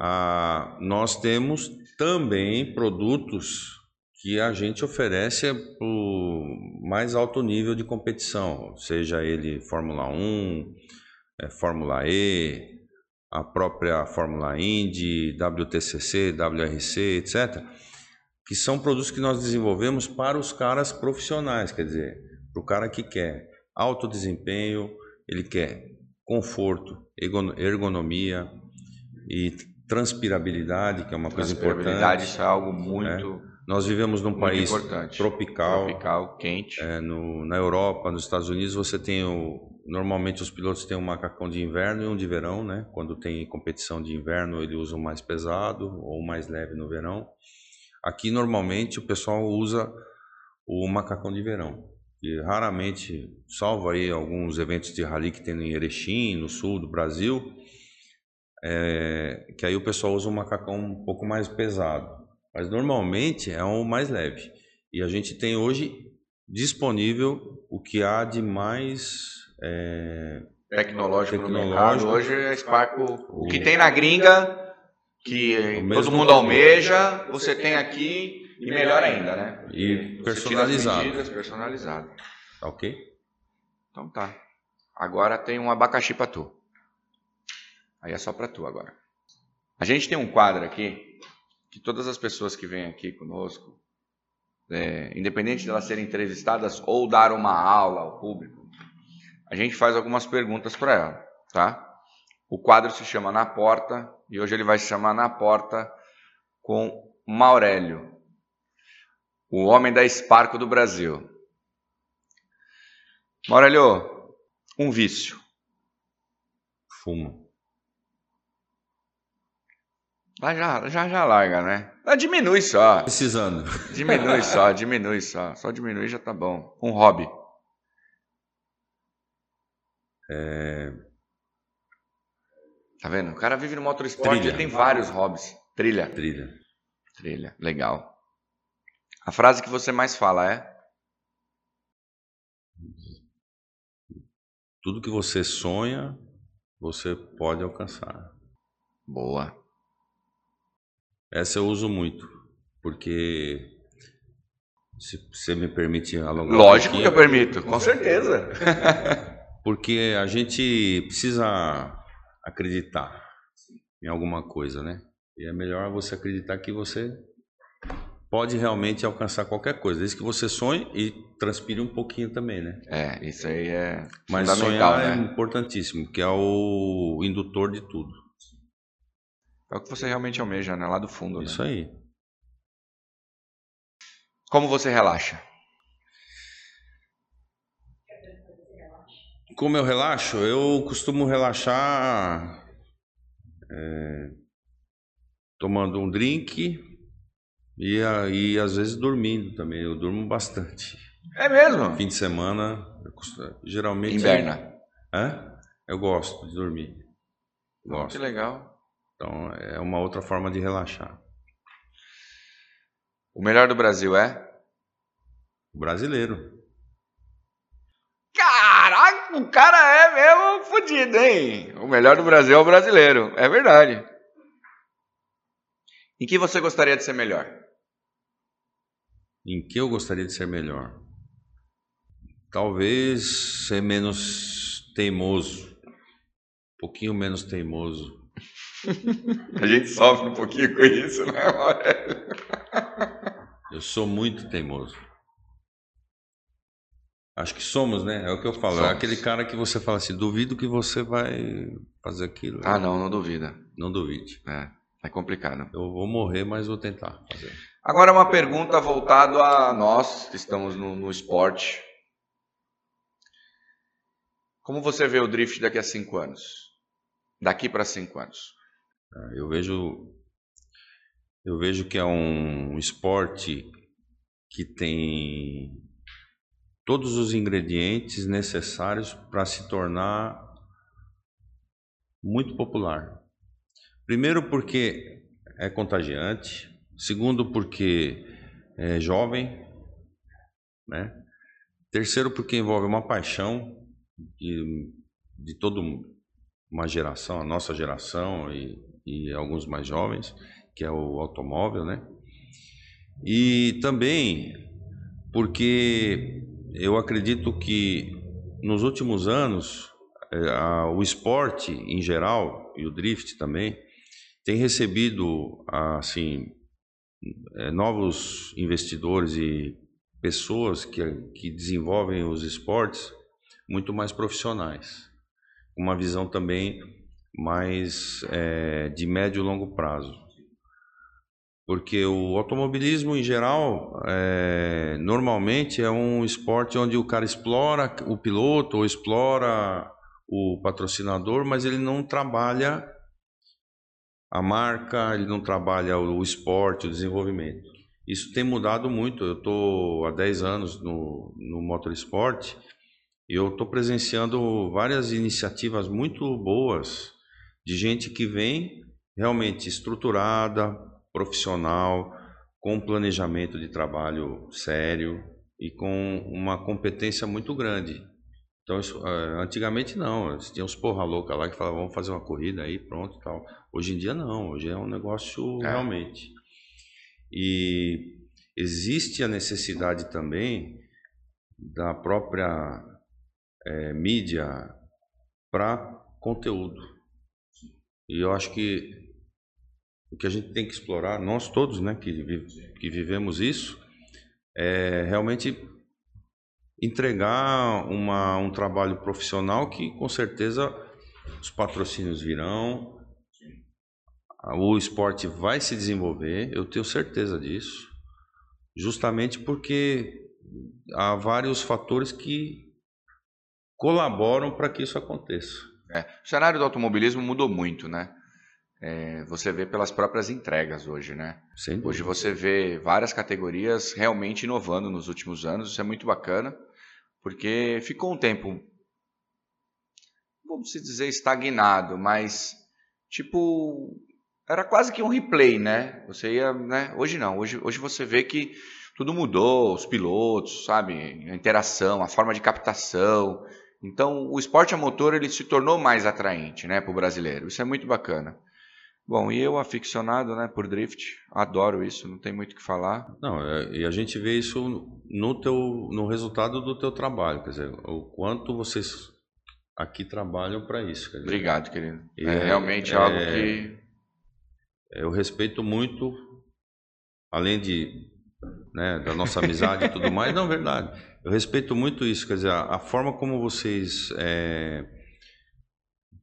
a, nós temos também produtos que a gente oferece o mais alto nível de competição, seja ele Fórmula 1, é, Fórmula E, a própria Fórmula Indy, WTCC, WRC, etc., que são produtos que nós desenvolvemos para os caras profissionais, quer dizer, para o cara que quer alto desempenho, ele quer conforto, ergonomia e transpirabilidade, que é uma coisa importante. Transpirabilidade, isso é algo muito... É nós vivemos num Muito país tropical, tropical, quente. É, no, na Europa, nos Estados Unidos, você tem o. Normalmente os pilotos têm um macacão de inverno e um de verão, né? Quando tem competição de inverno, ele usa o mais pesado ou mais leve no verão. Aqui, normalmente, o pessoal usa o macacão de verão. E raramente, salvo aí alguns eventos de rally que tem em Erechim, no sul do Brasil, é, que aí o pessoal usa um macacão um pouco mais pesado. Mas normalmente é o mais leve. E a gente tem hoje disponível o que há de mais é, tecnológico, tecnológico, no mercado. Hoje é Sparco, o, o que tem na gringa, que todo mundo almeja, você tem aqui e melhor ainda, né? E personalizado. Medidas, personalizado. Tá ok? Então tá. Agora tem um abacaxi para tu. Aí é só para tu agora. A gente tem um quadro aqui que todas as pessoas que vêm aqui conosco, é, independente de elas serem entrevistadas ou dar uma aula ao público, a gente faz algumas perguntas para ela, tá? O quadro se chama Na Porta e hoje ele vai se chamar Na Porta com Maurélio, o homem da Esparco do Brasil. Maurélio, um vício. Fumo. Mas já, já, já larga, né? Ah, diminui só. Precisando. Diminui só, diminui só. Só diminui já tá bom. Um hobby. É, Tá vendo? O cara vive no motorsport Trilha. e tem vários hobbies. Trilha. trilha. Trilha. Legal. A frase que você mais fala é? Tudo que você sonha, você pode alcançar. Boa. Essa eu uso muito, porque se você me permite alongar um Lógico que pouquinho, eu permito, com certeza. porque a gente precisa acreditar em alguma coisa, né? E é melhor você acreditar que você pode realmente alcançar qualquer coisa, desde que você sonhe e transpire um pouquinho também, né? É, isso aí é Mas fundamental, sonhar é né? importantíssimo, que é o indutor de tudo. É o que você realmente almeja, né? Lá do fundo, né? Isso aí. Como você relaxa? Como eu relaxo? Eu costumo relaxar é, tomando um drink e, e às vezes dormindo também. Eu durmo bastante. É mesmo? Fim de semana, eu costu- geralmente. Inverna. Hã? Eu gosto de dormir. Que Gosto. legal. Então é uma outra forma de relaxar. O melhor do Brasil é? O brasileiro. Caraca, o cara é mesmo fodido, hein? O melhor do Brasil é o brasileiro. É verdade. Em que você gostaria de ser melhor? Em que eu gostaria de ser melhor? Talvez ser menos teimoso. Um pouquinho menos teimoso. A gente sofre um pouquinho com isso, né, Aurélio? Eu sou muito teimoso. Acho que somos, né? É o que eu falo. É Somos. aquele cara que você fala assim, duvido que você vai fazer aquilo. Ah, não, não duvida. Não duvide. É, é complicado. Eu vou morrer, mas vou tentar fazer. Agora uma pergunta voltada a nós que estamos no, no esporte. Como você vê o drift daqui a cinco anos? Daqui para cinco anos. Eu vejo, eu vejo que é um esporte que tem todos os ingredientes necessários para se tornar muito popular. Primeiro porque é contagiante, segundo porque é jovem, né? Terceiro porque envolve uma paixão de, de toda uma geração, a nossa geração e, e alguns mais jovens, que é o automóvel, né? E também porque eu acredito que nos últimos anos eh, a- o esporte em geral e o drift também tem recebido assim eh, novos investidores e pessoas que, que desenvolvem os esportes muito mais profissionais, uma visão também mais eh, de médio e longo prazo. Porque o automobilismo em geral, eh, normalmente é um esporte onde o cara explora o piloto ou explora o patrocinador, mas ele não trabalha a marca, ele não trabalha o o esporte, o desenvolvimento. Isso tem mudado muito. Eu estou há 10 anos no, no motorsport e eu estou presenciando várias iniciativas muito boas de gente que vem realmente estruturada, profissional, com planejamento de trabalho sério e com uma competência muito grande. Então, isso, eh, antigamente não, tinha uns porra louca lá que falavam, vamos fazer uma corrida aí, pronto e tal. Hoje em dia não, hoje é um negócio É. realmente. E existe a necessidade também da própria eh, mídia para conteúdo. E eu acho que o que a gente tem que explorar, nós todos né, que, que vivemos isso, é realmente entregar uma, um trabalho profissional que com certeza os patrocínios virão, o esporte vai se desenvolver, eu tenho certeza disso, justamente porque há vários fatores que colaboram para que isso aconteça. É, o cenário do automobilismo mudou muito, né? é, você vê pelas próprias entregas hoje, né? Hoje você vê várias categorias realmente inovando nos últimos anos, isso é muito bacana, porque ficou um tempo, vamos dizer, estagnado, mas tipo, era quase que um replay, né? Você ia, né? Hoje não, hoje, hoje você vê que tudo mudou, os pilotos, sabe? A interação, a forma de captação. Então, o esporte a motor ele se tornou mais atraente, né, para o brasileiro. Isso é muito bacana. Bom, e eu, aficionado né, por drift, adoro isso, não tem muito o que falar. Não, é, e a gente vê isso no, teu, no resultado do teu trabalho, quer dizer, o quanto vocês aqui trabalham para isso. Dizer, Obrigado, querido. É, é, realmente é, algo que. Eu respeito muito, além de né, da nossa amizade e tudo mais, não, verdade. Eu respeito muito isso, quer dizer, a, a forma como vocês é,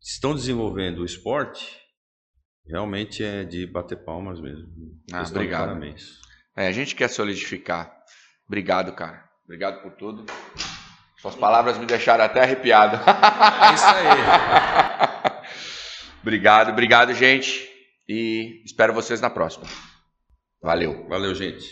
estão desenvolvendo o esporte realmente é de bater palmas mesmo. Ah, obrigado. Parabéns. É, a gente quer solidificar. Obrigado, cara. Obrigado por tudo. Suas palavras me deixaram até arrepiado. É isso aí. obrigado, obrigado, gente. E espero vocês na próxima. Valeu. Valeu, gente.